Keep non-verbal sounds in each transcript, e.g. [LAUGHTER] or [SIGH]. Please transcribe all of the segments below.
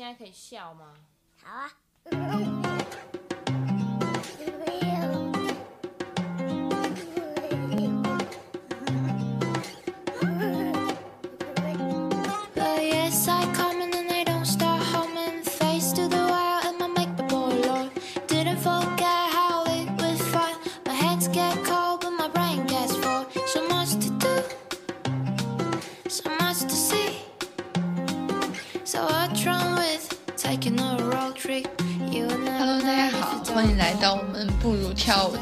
现在可以笑吗？好啊。[LAUGHS]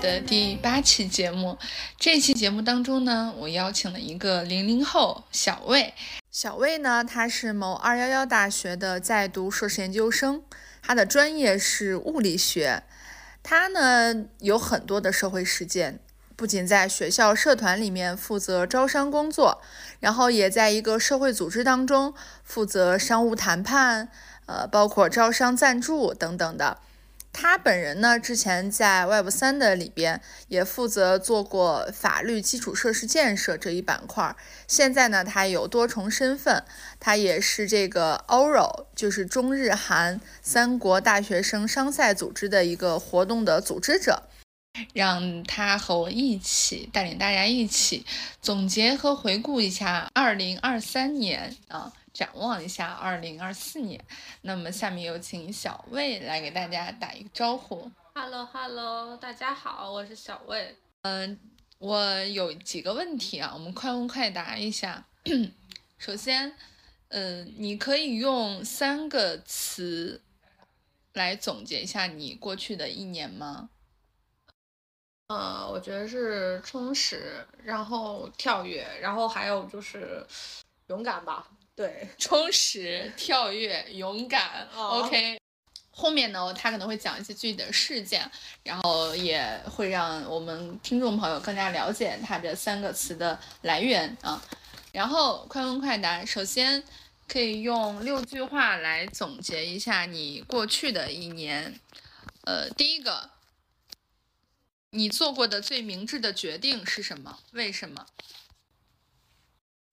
的第八期节目。这期节目当中呢，我邀请了一个零零后小魏。小魏呢，他是某二幺幺大学的在读硕士研究生，他的专业是物理学。他呢有很多的社会实践，不仅在学校社团里面负责招商工作，然后也在一个社会组织当中负责商务谈判，呃，包括招商赞助等等的。他本人呢，之前在 Web 三的里边也负责做过法律基础设施建设这一板块。现在呢，他有多重身份，他也是这个 Oro，就是中日韩三国大学生商赛组织的一个活动的组织者。[LAUGHS] 让他和我一起带领大家一起总结和回顾一下2023年啊。展望一下二零二四年，那么下面有请小魏来给大家打一个招呼。Hello Hello，大家好，我是小魏。嗯，我有几个问题啊，我们快问快答一下。[CLEARS THROAT] 首先，嗯，你可以用三个词来总结一下你过去的一年吗？呃，我觉得是充实，然后跳跃，然后还有就是勇敢吧。对，[LAUGHS] 充实、跳跃、勇敢，OK。后面呢，他可能会讲一些具体的事件，然后也会让我们听众朋友更加了解他这三个词的来源啊。然后快问快答，首先可以用六句话来总结一下你过去的一年。呃，第一个，你做过的最明智的决定是什么？为什么？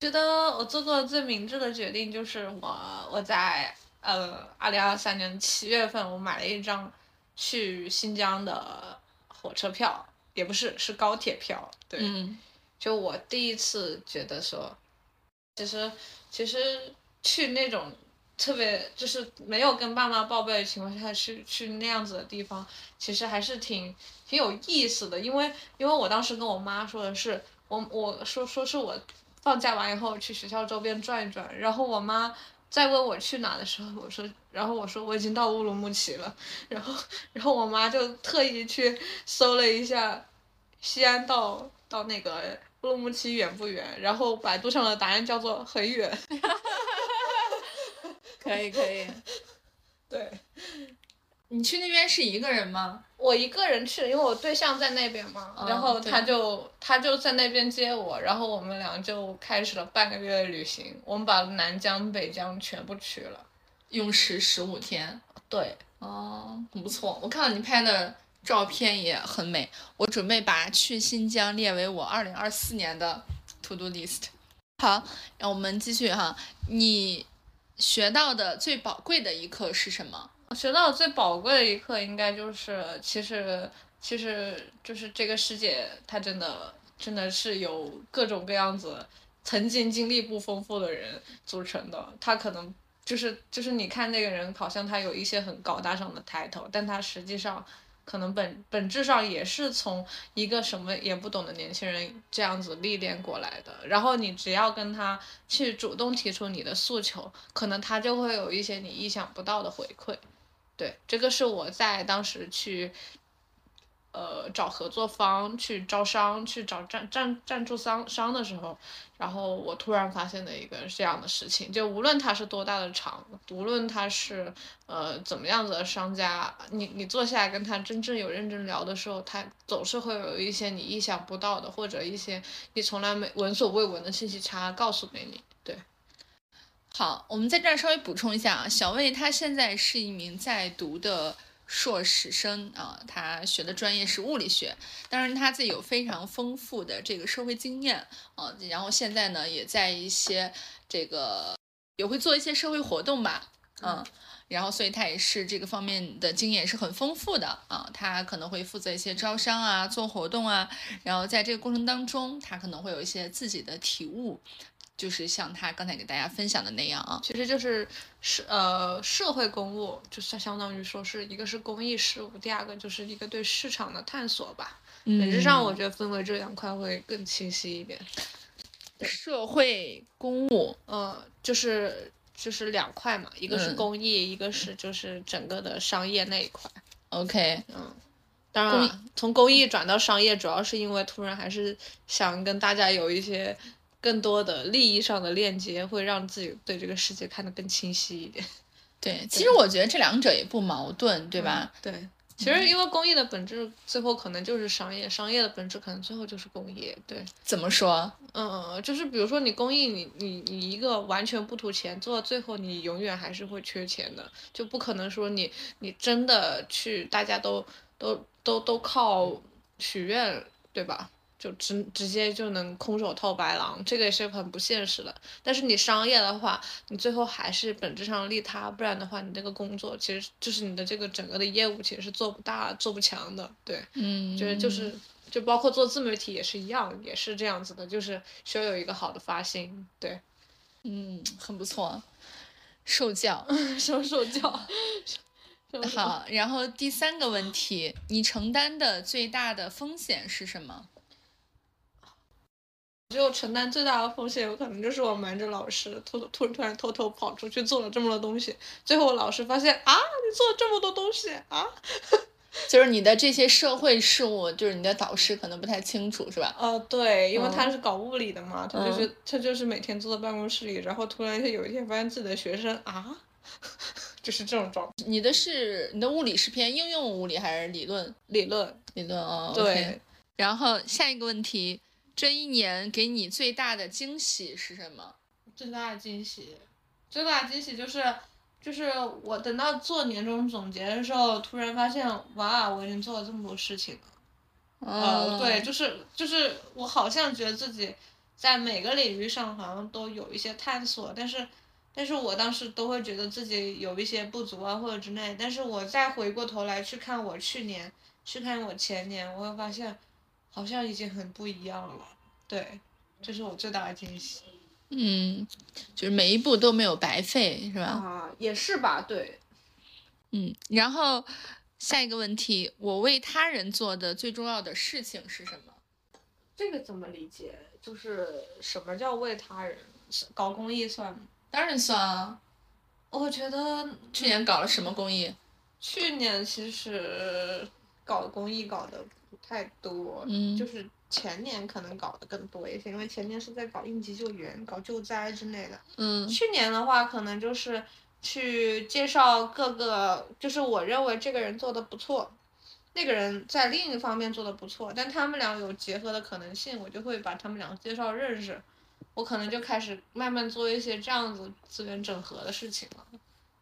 觉得我做过最明智的决定就是我我在呃二零二三年七月份我买了一张去新疆的火车票，也不是是高铁票，对，就我第一次觉得说，其实其实去那种特别就是没有跟爸妈报备的情况下去去那样子的地方，其实还是挺挺有意思的，因为因为我当时跟我妈说的是，我我说说是我。放假完以后去学校周边转一转，然后我妈再问我去哪的时候，我说，然后我说我已经到乌鲁木齐了，然后，然后我妈就特意去搜了一下，西安到到那个乌鲁木齐远不远？然后百度上的答案叫做很远。[LAUGHS] [LAUGHS] 可以可以，对。你去那边是一个人吗？我一个人去，因为我对象在那边嘛，然后他就他就在那边接我，然后我们俩就开始了半个月的旅行，我们把南疆、北疆全部去了，用时十五天。对，哦，很不错，我看到你拍的照片也很美，我准备把去新疆列为我二零二四年的 to do list。好，让我们继续哈，你学到的最宝贵的一课是什么？我学到最宝贵的一课，应该就是，其实，其实就是这个世界，它真的，真的是由各种各样子，曾经经历不丰富的人组成的。他可能就是，就是你看那个人，好像他有一些很高大上的抬头，但他实际上，可能本本质上也是从一个什么也不懂的年轻人这样子历练过来的。然后你只要跟他去主动提出你的诉求，可能他就会有一些你意想不到的回馈。对，这个是我在当时去，呃，找合作方、去招商、去找赞赞赞助商商的时候，然后我突然发现的一个这样的事情，就无论他是多大的厂，无论他是呃怎么样子的商家，你你坐下来跟他真正有认真聊的时候，他总是会有一些你意想不到的，或者一些你从来没闻所未闻的信息差告诉给你，好，我们在这儿稍微补充一下啊，小魏他现在是一名在读的硕士生啊，他学的专业是物理学，当然他自己有非常丰富的这个社会经验啊，然后现在呢也在一些这个也会做一些社会活动吧，嗯，然后所以他也是这个方面的经验是很丰富的啊，他可能会负责一些招商啊、做活动啊，然后在这个过程当中，他可能会有一些自己的体悟，就是像他刚才给大家分享的那样啊，其实就是社呃社会公务，就是相当于说是一个是公益事务，第二个就是一个对市场的探索吧。本质上，我觉得分为这两块会更清晰一点。社会公务，呃，就是就是两块嘛，一个是公益，一个是就是整个的商业那一块。OK，嗯，当然了，从公益转到商业，主要是因为突然还是想跟大家有一些更多的利益上的链接，会让自己对这个世界看得更清晰一点。[LAUGHS] 对，其实我觉得这两者也不矛盾，对吧？对，其实因为公益的本质最后可能就是商业，商业的本质可能最后就是公益。对，怎么说？嗯，就是比如说你公益，你你你一个完全不图钱，做到最后你永远还是会缺钱的，就不可能说你你真的去大家都都都都靠许愿，对吧？就直直接就能空手套白狼，这个也是很不现实的。但是你商业的话，你最后还是本质上利他，不然的话，你这个工作其实就是你的这个整个的业务其实是做不大、做不强的。对，嗯，觉得就是就包括做自媒体也是一样，也是这样子的，就是需要有一个好的发心。对，嗯，很不错，受教，[LAUGHS] [LAUGHS] 什么受教。好，然后第三个问题，你承担的最大的风险是什么？只有承担最大的风险，有可能就是我瞒着老师，偷偷突突然偷偷跑出去做了这么多东西，最后老师发现啊，你做了这么多东西啊，[LAUGHS] 就是你的这些社会事务，就是你的导师可能不太清楚，是吧？呃，对，因为他是搞物理的嘛，他就是、嗯他就是每天坐在办公室里，然后突然有一天发现自己的学生啊，[LAUGHS] 就是这种状态。你的是你的物理是偏应用物理还是理论？理论理论哦，对然后下一个问题，这一年给你最大的惊喜是什么？最大的惊喜，最大的惊喜就是，就是我等到做年终总结的时候，突然发现，哇，我已经做了这么多事情了。呃，哦，对，就是就是我好像觉得自己在每个领域上好像都有一些探索，但是但是我当时都会觉得自己有一些不足啊或者之类，但是我再回过头来去看我去年，去看我前年，我会发现好像已经很不一样了。对，这是我最大的惊喜。嗯，就是每一步都没有白费，是吧？啊，也是吧，对。嗯，然后下一个问题，我为他人做的最重要的事情是什么？这个怎么理解？就是什么叫为他人？是搞公益算吗？当然算啊。我觉得去年搞了什么公益？去年其实搞公益搞得不太多，嗯就是前年可能搞得更多一些，因为前年是在搞应急救援、搞救灾之类的。嗯去年的话，可能就是去介绍各个，就是我认为这个人做的不错，那个人在另一方面做的不错，但他们俩有结合的可能性，我就会把他们俩介绍认识，我可能就开始慢慢做一些这样子资源整合的事情了。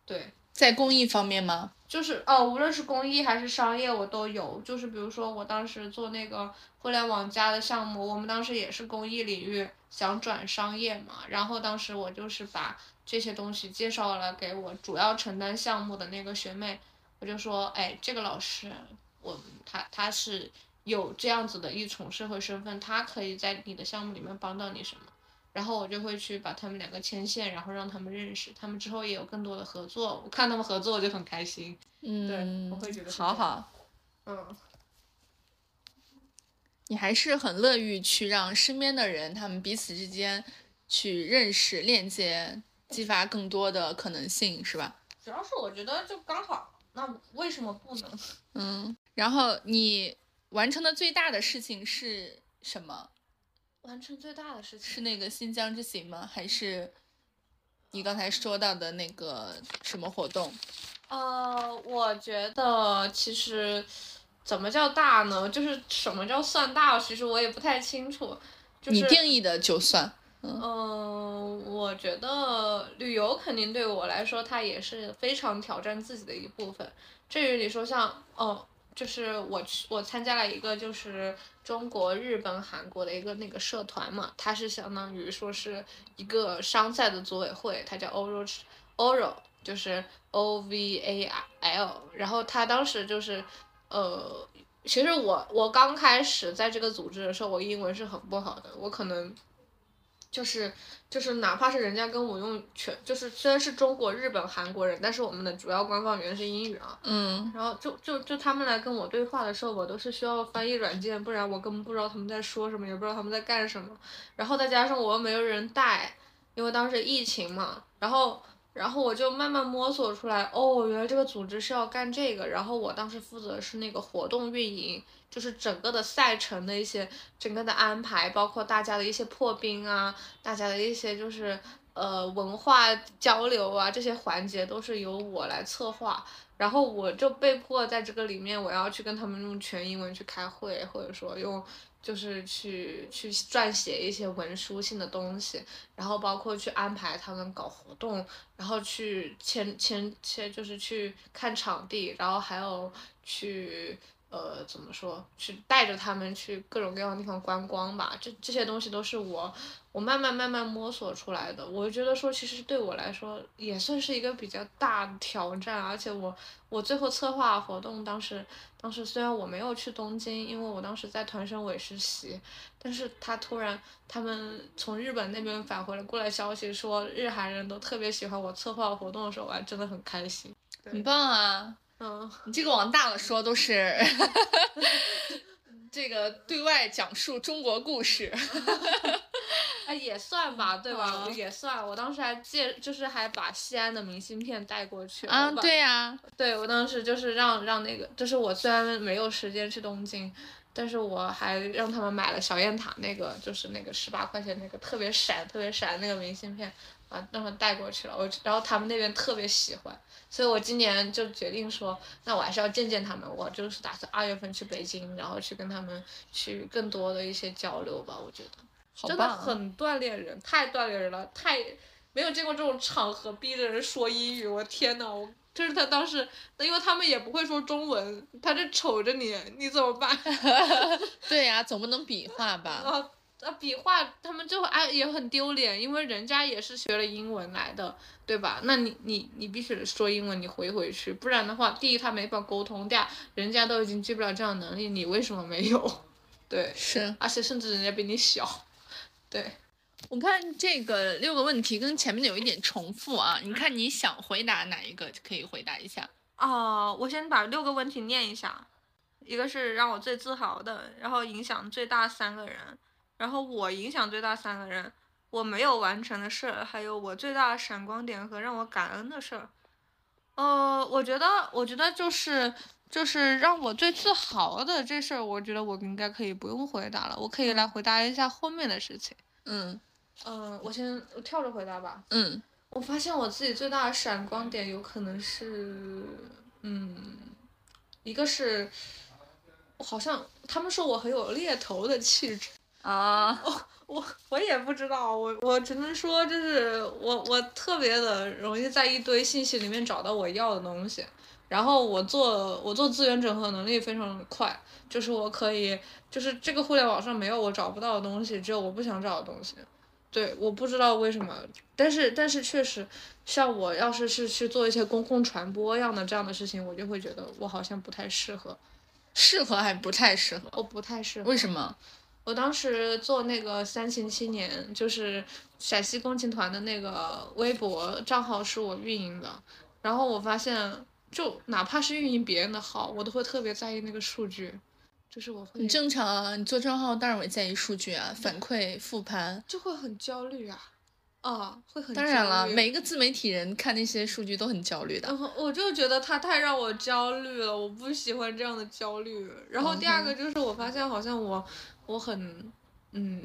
对，在公益方面吗？就是哦，无论是公益还是商业，我都有。就是比如说，我当时做那个互联网加的项目，我们当时也是公益领域想转商业嘛，然后当时我就是把这些东西介绍了给我主要承担项目的那个学妹，我就说，哎，这个老师，我他他是有这样子的一重社会身份，他可以在你的项目里面帮到你什么。然后我就会去把他们两个牵线，然后让他们认识，他们之后也有更多的合作。我看他们合作，我就很开心。嗯，对我会觉得好好，嗯，你还是很乐于去让身边的人，他们彼此之间去认识、链接，激发更多的可能性，是吧？主要是我觉得就刚好，那为什么不能？嗯，然后你完成的最大的事情是什么？完成最大的事情是那个新疆之行吗？还是你刚才说到的那个什么活动？呃，我觉得其实怎么叫大呢？就是什么叫算大？其实我也不太清楚。就是、你定义的就算。嗯、我觉得旅游肯定对我来说，它也是非常挑战自己的一部分。至于你说像，哦，就是我去我参加了一个就是中国、日本、韩国的一个那个社团嘛，它是相当于说是一个商赛的组委会，它叫 Oro Oro，就是 O V A L，然后他当时就是，呃，其实我我刚开始在这个组织的时候，我英文是很不好的，我可能就是就是哪怕是人家跟我用全，就是虽然是中国、日本、韩国人，但是我们的主要官方语言是英语啊，嗯然后就就就他们来跟我对话的时候，我都是需要翻译软件，不然我根本不知道他们在说什么，也不知道他们在干什么。然后再加上我又没有人带，因为当时疫情嘛，然后然后我就慢慢摸索出来，哦，原来这个组织是要干这个。然后我当时负责是那个活动运营，就是整个的赛程的一些整个的安排，包括大家的一些破冰啊，大家的一些就是呃文化交流啊这些环节都是由我来策划。然后我就被迫在这个里面，我要去跟他们用全英文去开会，或者说用就是去去撰写一些文书性的东西，然后包括去安排他们搞活动，然后去签签签就是去看场地，然后还有去呃怎么说，去带着他们去各种各样的地方观光吧。这这些东西都是我我慢慢慢慢摸索出来的。我觉得说，其实对我来说也算是一个比较大的挑战，而且我我最后策划活动，当时当时虽然我没有去东京，因为我当时在团省委实习，但是他突然他们从日本那边返回了过来消息说，日韩人都特别喜欢我策划活动的时候，我还真的很开心。很棒啊！嗯，你这个往大了说都是 [LAUGHS] 这个对外讲述中国故事。[LAUGHS] [LAUGHS] 哎，也算吧，对吧？嗯也算。我当时还借，就是还把西安的明信片带过去了啊，对呀、对我当时就是让让那个，就是我虽然没有时间去东京，但是我还让他们买了小雁塔那个，就是那个十八块钱那个特别闪、特别闪那个明信片，啊，让他们带过去了。我然后他们那边特别喜欢，所以我今年就决定说，那我还是要见见他们。我就是打算二月份去北京，然后去跟他们去更多的一些交流吧。我觉得真的很锻炼人，太锻炼人了，太没有见过这种场合逼着人说英语，我天呐，我就是他当时，因为他们也不会说中文，他就瞅着你，你怎么办？[LAUGHS] 对呀、总不能比划吧？[LAUGHS] 啊啊，比划他们就哎也很丢脸，因为人家也是学了英文来的，对吧？那你你你必须得说英文，你回回去，不然的话，第一他没法沟通，第二人家都已经具备了这样的能力，你为什么没有？[LAUGHS] 对，是而且甚至人家比你小，对。我看这个六个问题跟前面的有一点重复啊，你看你想回答哪一个可以回答一下？哦，我先把六个问题念一下，一个是让我最自豪的，然后影响最大三个人，然后我影响最大三个人，我没有完成的事儿，还有我最大的闪光点和让我感恩的事儿。呃，我觉得，我觉得就是就是让我最自豪的这事儿，我觉得我应该可以不用回答了，我可以来回答一下后面的事情。嗯嗯、我先我跳着回答吧。嗯我发现我自己最大的闪光点有可能是，嗯，一个是，我好像他们说我很有猎头的气质，啊，我我也不知道，我我只能说就是我我特别的容易在一堆信息里面找到我要的东西，然后我做我做资源整合能力非常的快，就是我可以就是这个互联网上没有我找不到的东西，只有我不想找的东西。对，我不知道为什么，但是但是确实，像我要是是去做一些公共传播样的这样的事情，我就会觉得我好像不太适合，适合还不太适合？我不太适合。为什么？我当时做那个三秦青年，就是陕西共青团的那个微博账号是我运营的，然后我发现，就哪怕是运营别人的号，我都会特别在意那个数据，就是我会很正常啊，你做账号当然会在意数据啊，反馈复盘。就会很焦虑啊，啊，会很当然了，每一个自媒体人看那些数据都很焦虑的然。后我就觉得他太让我焦虑了，我不喜欢这样的焦虑。然后第二个就是我发现好像我我很嗯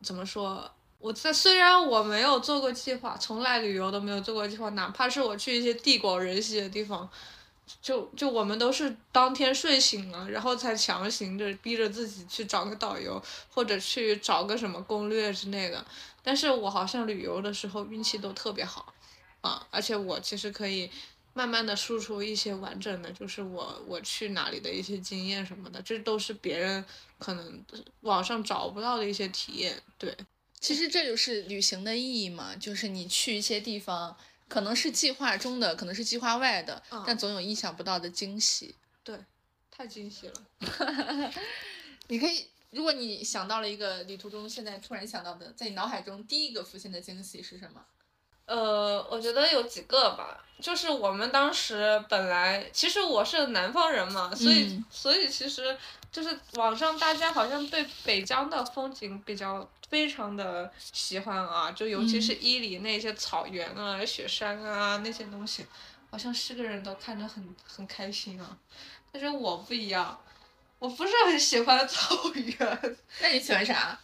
怎么说？我在虽然我没有做过计划，从来旅游都没有做过计划，哪怕是我去一些地广人稀的地方，就就我们都是当天睡醒了，然后才强行着逼着自己去找个导游，或者去找个什么攻略之类的。但是我好像旅游的时候运气都特别好，啊，而且我其实可以慢慢的输出一些完整的，就是我我去哪里的一些经验什么的，这都是别人可能网上找不到的一些体验。对，其实这就是旅行的意义嘛，就是你去一些地方，可能是计划中的，可能是计划外的，嗯但总有意想不到的惊喜。对，太惊喜了。[LAUGHS] 你可以，如果你想到了一个旅途中现在突然想到的，在你脑海中第一个浮现的惊喜是什么？呃，我觉得有几个吧，就是我们当时本来，其实我是南方人嘛，所以、嗯所以其实就是网上大家好像对北疆的风景比较非常的喜欢啊，就尤其是伊犁那些草原啊、雪山啊那些东西，好像是个人都看着很很开心啊。但是我不一样，我不是很喜欢 [LAUGHS] 草原，那你喜欢啥？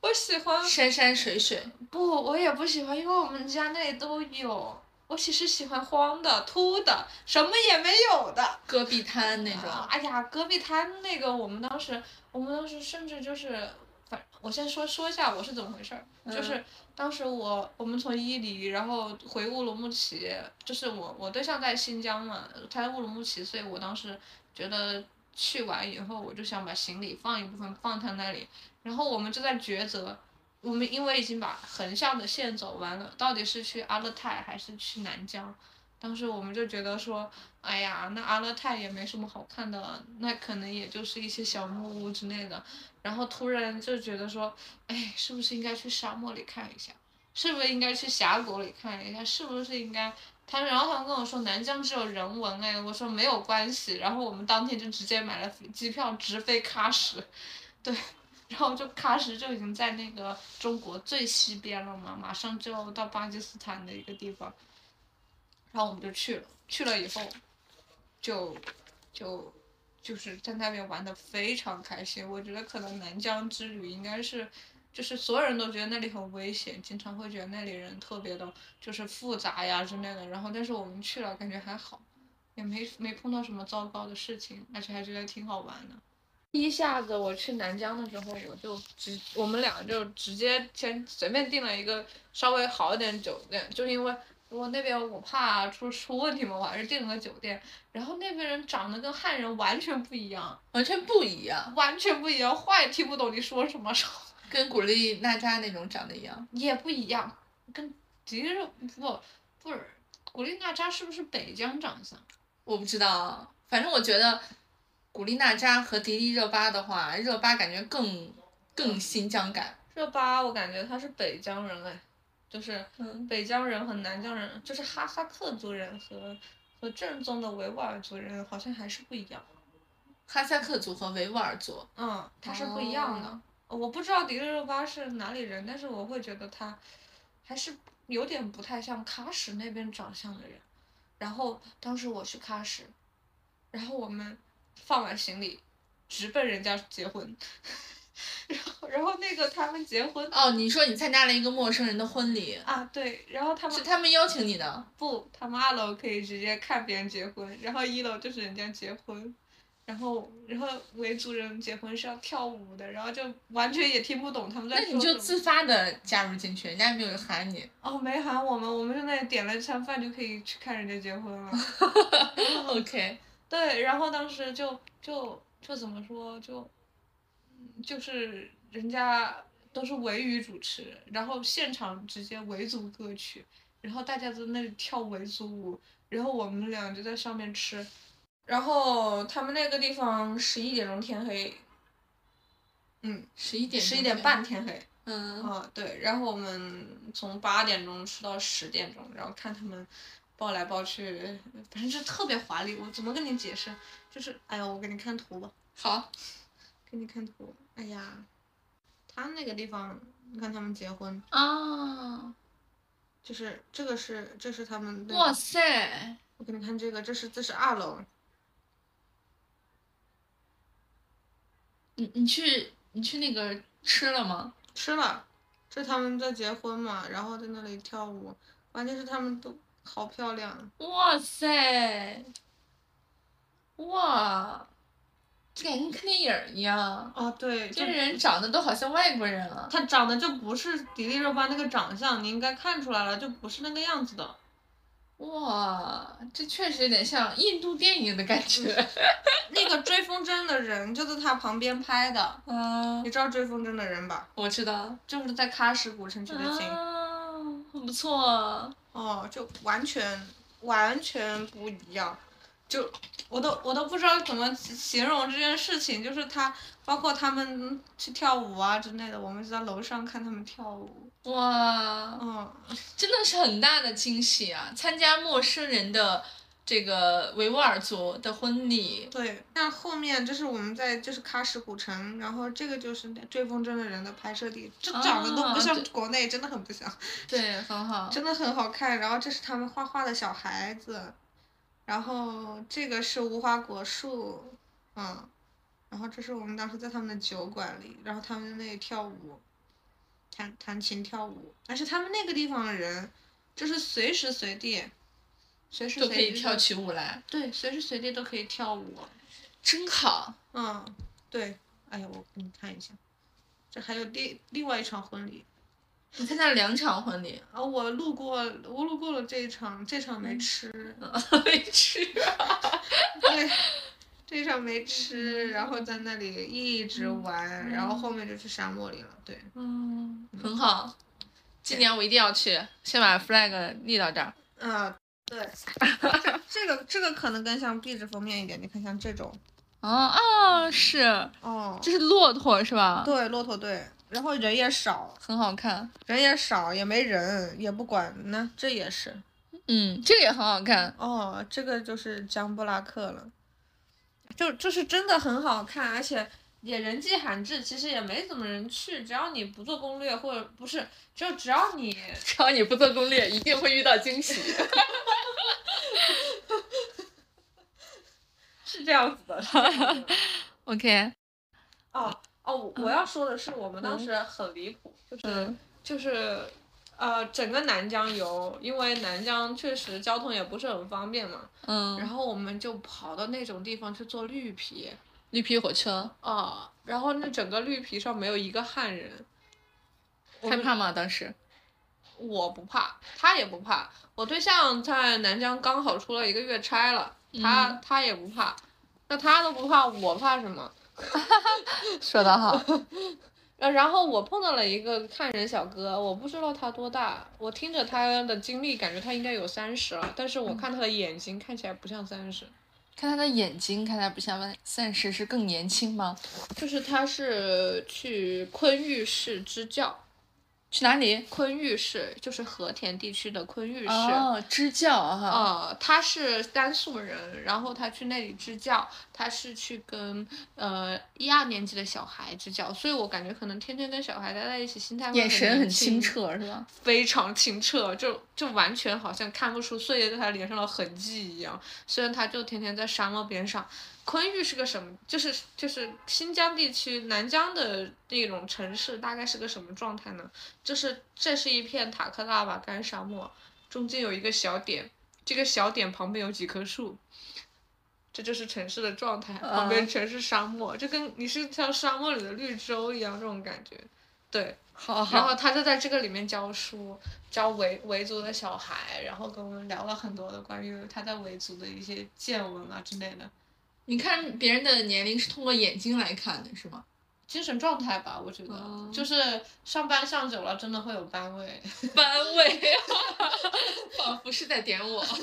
我喜欢山山水水。不，我也不喜欢，因为我们家那里都有。我其实喜欢荒的、秃的，什么也没有的。戈壁滩那种，哎呀，戈壁滩那个，我们当时，我们当时甚至就是，反我先说说一下我是怎么回事儿，就是当时我我们从伊犁，然后回乌鲁木齐，就是我我对象在新疆嘛，他在乌鲁木齐，所以我当时觉得去完以后，我就想把行李放一部分放他那里，然后我们就在抉择。我们因为已经把横向的线走完了，到底是去阿勒泰还是去南疆？当时我们就觉得说，哎呀，那阿勒泰也没什么好看的，那可能也就是一些小木屋之类的。然后突然就觉得说，哎，是不是应该去沙漠里看一下？是不是应该去峡谷里看一下？是不是应该？他然后他们跟我说南疆只有人文哎，我说没有关系。然后我们当天就直接买了机票直飞喀什，[LAUGHS] 对，然后就喀什就已经在那个中国最西边了嘛，马上就要到巴基斯坦的一个地方。然后我们就去了，去了以后，就就就是在那边玩的非常开心。我觉得可能南疆之旅应该是，就是所有人都觉得那里很危险，经常会觉得那里人特别的，就是复杂呀之类的。然后但是我们去了，感觉还好，也没没碰到什么糟糕的事情，而且还觉得挺好玩的。一下子我去南疆的时候，我就直我们俩就直接先随便订了一个稍微好一点的酒店，就因为我那边我怕出出问题嘛，我还是订了个酒店。然后那边人长得跟汉人完全不一样，完全不一样，完全不一样，话也听不懂你说什么，[LAUGHS] 跟古力娜扎那种长得一样。也不一样，跟迪丽热不不是古力娜扎是不是北疆长相？我不知道，反正我觉得古力娜扎和迪丽热巴的话，热巴感觉更更新疆感。热巴我感觉她是北疆人哎，就是嗯北疆人和南疆人，就是哈萨克族人和和正宗的维吾尔族人好像还是不一样。哈萨克族和维吾尔族，嗯，他是不一样的。我不知道迪丽热巴是哪里人，但是我会觉得她还是有点不太像喀什那边长相的人。然后当时我去喀什，然后我们放完行李，直奔人家结婚。[LAUGHS] 然后，然后那个他们结婚哦，你说你参加了一个陌生人的婚礼，啊，对，然后他们是他们邀请你的，不，他们二楼可以直接看别人结婚，然后一楼就是人家结婚，然后然后维族人结婚是要跳舞的，然后就完全也听不懂他们在那说什么。你就自发的加入进去，人家没有喊你。哦，没喊我们，我们就那里点了一餐饭就可以去看人家结婚了。[LAUGHS] [LAUGHS] OK，对，然后当时就就就怎么说就，嗯就是人家都是维语主持，然后现场直接维族歌曲，然后大家都在那里跳维族舞，然后我们俩就在上面吃，然后他们那个地方十一点钟天黑，嗯，十一点十一点半，天黑。嗯，啊，对，然后我们从八点钟吃到十点钟，然后看他们抱来抱去，反正就特别华丽。我怎么跟你解释？就是，哎呦，我给你看图吧，好，给你看图。哎呀，他那个地方，你看他们结婚，啊，就是这个是这是他们的。哇塞，我给你看这个，这是这是二楼，你你去你去那个吃了吗？吃了，这他们在结婚嘛，然后在那里跳舞，关键是他们都好漂亮。哇塞，哇，这感觉跟看电影儿一样，啊，对，就这人长得都好像外国人啊。他长得就不是迪丽热巴那个长相，你应该看出来了，就不是那个样子的。哇，这确实有点像印度电影的感觉。[LAUGHS] 那个追风筝的人就在他旁边拍的，啊你，知道追风筝的人吧？我知道。就是在喀什古城取的景。不错。哦，就完全完全不一样，就我都我都不知道怎么形容这件事情，就是他包括他们去跳舞啊之类的，我们就在楼上看他们跳舞，哇，嗯，真的是很大的惊喜啊！参加陌生人的这个维吾尔族的婚礼，对，那后面就是我们在就是喀什古城，然后这个就是那追风筝的人的拍摄地，这长得都不像国内，真的很不像。[LAUGHS] 对，很好。真的很好看。然后这是他们画画的小孩子，然后这个是无花果树，嗯，然后这是我们当时在他们的酒馆里，然后他们在那里跳舞，弹弹琴跳舞，而且他们那个地方的人，就是随时随地，随时都随地可以跳起舞来，对，随时随地都可以跳舞，真好。嗯，对，哎呀，我给你看一下，这还有另另外一场婚礼。你参加了两场婚礼，啊，我路过，我路过了这一场，这场没吃。没去。对，这场没吃，然后在那里一直玩，然后后面就去沙漠里了。对，嗯，很好。今年我一定要去，先把 flag 立到这儿。啊，对，[LAUGHS] 这这个这个可能更像壁纸封面一点，你看像这种，哦啊，是，哦，这是骆驼是吧？对，骆驼对，然后人也少，很好看。人也少，也没人，也不管，那这也是，嗯，这个也很好看。哦，这个就是江布拉克了，就就是真的很好看，而且也人迹罕至，其实也没怎么人去，只要你不做攻略或者不是，就只要你 [LAUGHS] 只要你不做攻略，一定会遇到惊喜。[LAUGHS] 是这样子的。[LAUGHS] OK，哦哦，我我要说的是，我们当时很离谱，就是、嗯就是呃，整个南疆游，因为南疆确实交通也不是很方便嘛，嗯然嗯，后我们就跑到那种地方去做绿皮。绿皮火车啊，然后那整个绿皮上没有一个汉人，害怕吗？当时？我不怕，他也不怕。我对象在南疆刚好出了一个月差了，他、嗯他也不怕。那他都不怕，我怕什么？[LAUGHS] 说得好。呃，[LAUGHS] 然后我碰到了一个汉人小哥，我不知道他多大，我听着他的经历，感觉他应该有三十了，但是我看他的眼睛看起来不像三十，看他的眼睛，看他不像三十，是更年轻吗？就是他是去昆玉市支教，去哪里？昆玉市就是和田地区的昆玉市。哦，支教哈。呃，他是甘肃人，然后他去那里支教，他是去跟呃一二年级的小孩支教，所以我感觉可能天天跟小孩待在一起，心态会眼神很清，澈，是吧？非常清澈，就就完全好像看不出岁月在他脸上的痕迹一样。虽然他就天天在沙漠边上，昆玉是个什么？就是就是新疆地区南疆的那种城市，大概是个什么状态呢？就是这是一片塔克拉玛干沙漠，中间有一个小点，这个小点旁边有几棵树，这就是城市的状态，旁边全是沙漠，就跟你是像沙漠里的绿洲一样这种感觉。对，[LAUGHS] 好然。后他就在这个里面教书，教维维族的小孩，然后跟我们聊了很多的关于他在维族的一些见闻啊之类的，你看别人的年龄是通过眼睛来看的，是吗？精神状态吧，我觉得、哦就是上班上久了，真的会有班味。班味，[LAUGHS] 仿佛是在点我。[LAUGHS]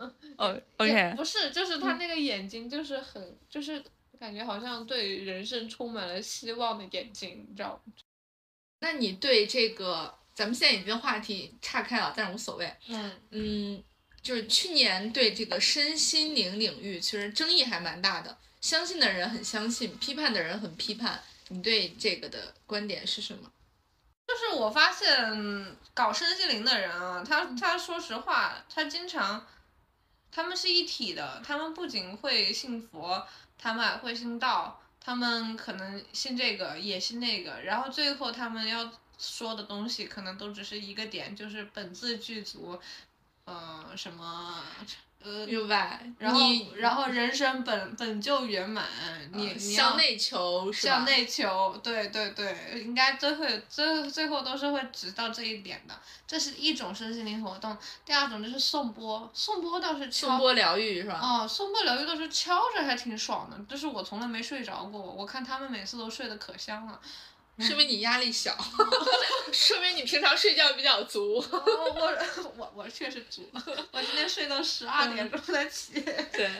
[LAUGHS] 哦，OK，不是，就是他那个眼睛，就是很，就是感觉好像对人生充满了希望的眼睛，你知道吗？那你对这个，咱们现在已经话题岔开了，但是无所谓。嗯，嗯，就是去年对这个身心灵领域，其实争议还蛮大的，相信的人很相信，批判的人很批判。你对这个的观点是什么？就是我发现搞身心灵的人啊，他他说实话，他经常，他们是一体的，他们不仅会信佛，他们还会信道，他们可能信这个也信那个，然后最后他们要说的东西可能都只是一个点，就是本自具足，呃，什么。呃，明白。然后然后人生本本就圆满，你向内求是？向内求，对对对，应该最后最最后都是会指到这一点的。这是一种身心灵活动，第二种就是颂钵，颂钵倒是敲颂钵疗愈是吧？哦，颂钵疗愈倒是敲着还挺爽的，就是我从来没睡着过，我看他们每次都睡得可香了。说明你压力小，[LAUGHS] 说明你平常睡觉比较足。哦我 [LAUGHS] 我我确实足，[LAUGHS] 我今天睡到十二点钟才起。对，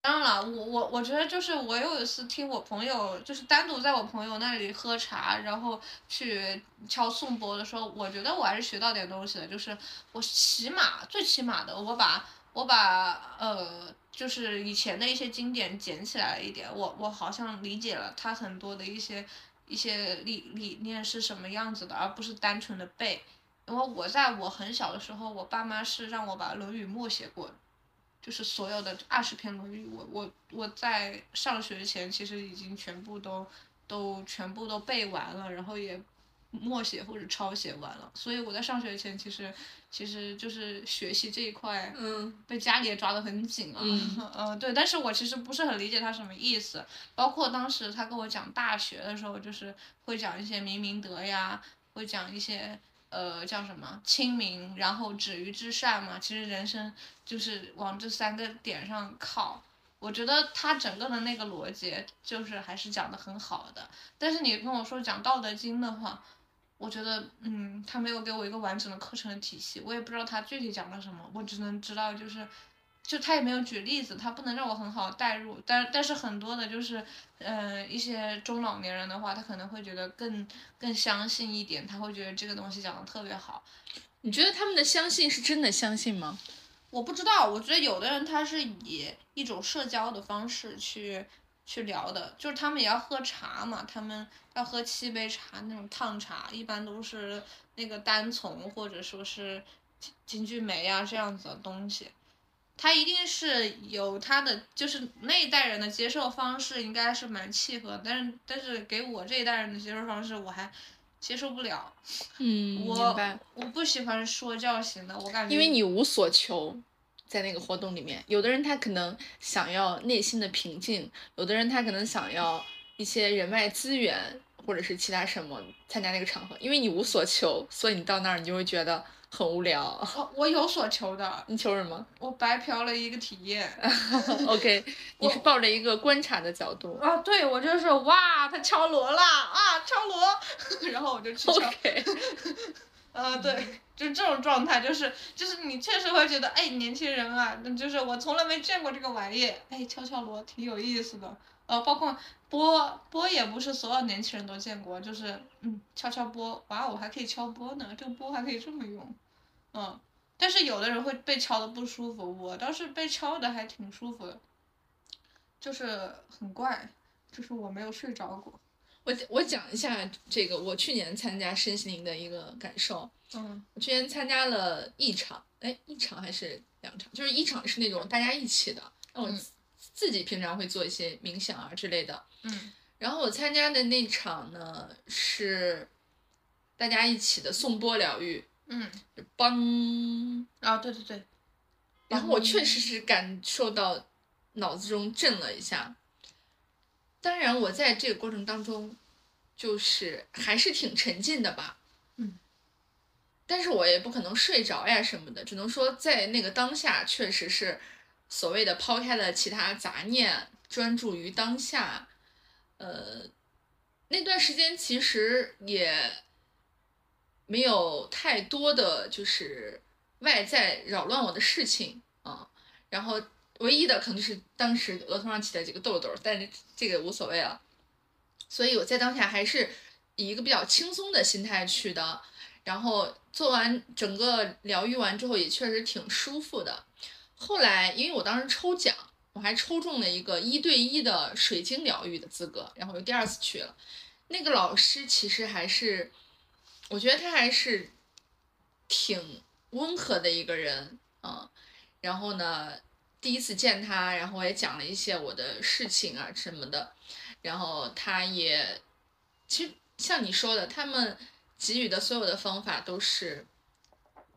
当然了，我我我觉得就是我有一次听我朋友，就是单独在我朋友那里喝茶，然后去敲颂钵的时候，我觉得我还是学到点东西的。就是我起码最起码的，我把我把呃，就是以前的一些经典捡起来了一点，我我好像理解了他很多的一些一些理理念是什么样子的，而不是单纯的背。因为我在我很小的时候，我爸妈是让我把《论语》默写过。就是所有的二十篇《论语》，我我我在上学前其实已经全部都都全部都背完了，然后也默写或者抄写完了，所以我在上学前其实其实就是学习这一块，嗯被家里也抓得很紧啊，嗯 [LAUGHS] 呃对，但是我其实不是很理解他什么意思，包括当时他跟我讲大学的时候，就是会讲一些明明德呀，会讲一些。呃，叫什么亲民，然后止于至善嘛。其实人生就是往这三个点上靠。我觉得他整个的那个逻辑就是还是讲的很好的。但是你跟我说讲《道德经》的话，我觉得嗯，他没有给我一个完整的课程的体系，我也不知道他具体讲了什么，我只能知道就是。就他也没有举例子，他不能让我很好的代入，但但是很多的就是，嗯、一些中老年人的话，他可能会觉得更更相信一点，他会觉得这个东西讲的特别好。你觉得他们的相信是真的相信吗？我不知道，我觉得有的人他是以一种社交的方式去去聊的，就是他们也要喝茶嘛，他们要喝七杯茶那种烫茶，一般都是那个单丛或者说是金金骏眉啊这样子的东西。他一定是有他的，就是那一代人的接受方式应该是蛮契合，但是但是给我这一代人的接受方式我还接受不了。嗯，明我。我不喜欢说教型的，我感觉因为你无所求，在那个活动里面，有的人他可能想要内心的平静，有的人他可能想要一些人脉资源，或者是其他什么参加那个场合。因为你无所求，所以你到那儿你就会觉得很无聊。我我有所求的，你求什么我白嫖了一个体验。？[LAUGHS] [LAUGHS] OK，你是抱着一个观察的角度。啊，对，我就是哇，他敲锣啦啊，敲锣，[LAUGHS] 然后我就去敲。OK，啊，对，就这种状态，就是就是你确实会觉得，哎，年轻人啊，就是我从来没见过这个玩意，哎，敲敲锣挺有意思的。呃，包括钵钵也不是所有年轻人都见过，就是嗯，敲敲钵，哇，我还可以敲钵呢，这个钵还可以这么用，嗯。但是有的人会被敲的不舒服，我倒是被敲的还挺舒服的，就是很怪，就是我没有睡着过。我我讲一下这个我去年参加身心灵的一个感受。嗯我去年参加了一场，哎，一场还是两场？就是一场是那种大家一起的，那我嗯自自己平常会做一些冥想啊之类的。嗯然后我参加的那场呢是大家一起的颂钵疗愈，嗯，就梆，啊，对对对，然后我确实是感受到脑子中震了一下。当然，我在这个过程当中，就是还是挺沉浸的吧。嗯。但是我也不可能睡着呀什么的，只能说在那个当下，确实是所谓的抛开了其他杂念，专注于当下。呃，那段时间其实也没有太多的就是外在扰乱我的事情啊。然后唯一的可能就是当时额头上起了几个痘痘，但是这个无所谓了。所以我在当下还是以一个比较轻松的心态去的。然后做完整个疗愈完之后，也确实挺舒服的。后来因为我当时抽奖，我还抽中了一个一对一的水晶疗愈的资格，然后又第二次去了。那个老师其实还是，我觉得他还是挺温和的一个人啊。然后呢，第一次见他，然后我也讲了一些我的事情啊什么的，然后他也，其实像你说的，他们给予的所有的方法都是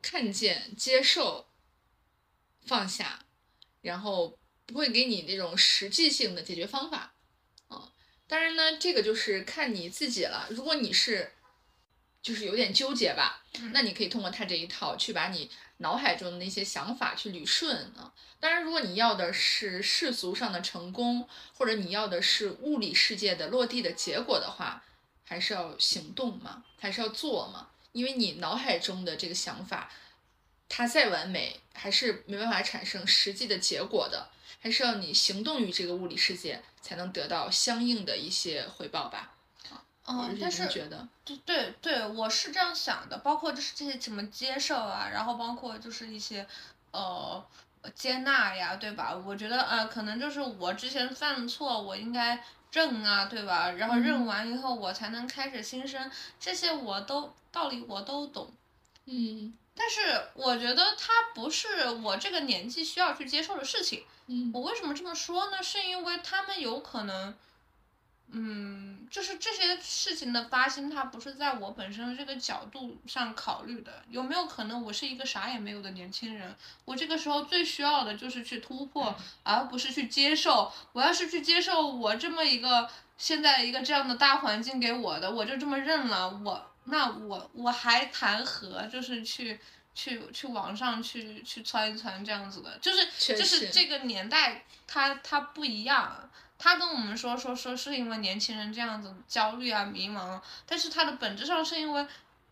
看见、接受、放下，然后不会给你那种实际性的解决方法。啊，当然呢，这个就是看你自己了。如果你是就是有点纠结吧，那你可以通过他这一套去把你脑海中的那些想法去捋顺啊。当然，如果你要的是世俗上的成功，或者你要的是物理世界的落地的结果的话，还是要行动嘛，还是要做嘛？因为你脑海中的这个想法，它再完美，还是没办法产生实际的结果的，还是要你行动于这个物理世界，才能得到相应的一些回报吧。我嗯，是但是觉得，对对对，我是这样想的，包括就是这些怎么接受啊，然后包括就是一些呃接纳呀，对吧？我觉得呃，可能就是我之前犯错，我应该认啊，对吧？然后认嗯完以后，我才能开始新生，这些我都道理我都懂。嗯但是我觉得它不是我这个年纪需要去接受的事情。嗯我为什么这么说呢？是因为他们有可能，嗯，就是这些事情的发生，它不是在我本身的这个角度上考虑的。有没有可能我是一个啥也没有的年轻人？我这个时候最需要的就是去突破，而不是去接受。我要是去接受我这么一个现在一个这样的大环境给我的，我就这么认了，我那我我还谈何就是去。去去网上去去窜一窜这样子的，就是就是这个年代它它不一样，他跟我们说说说是因为年轻人这样子焦虑啊迷茫，但是他的本质上是因为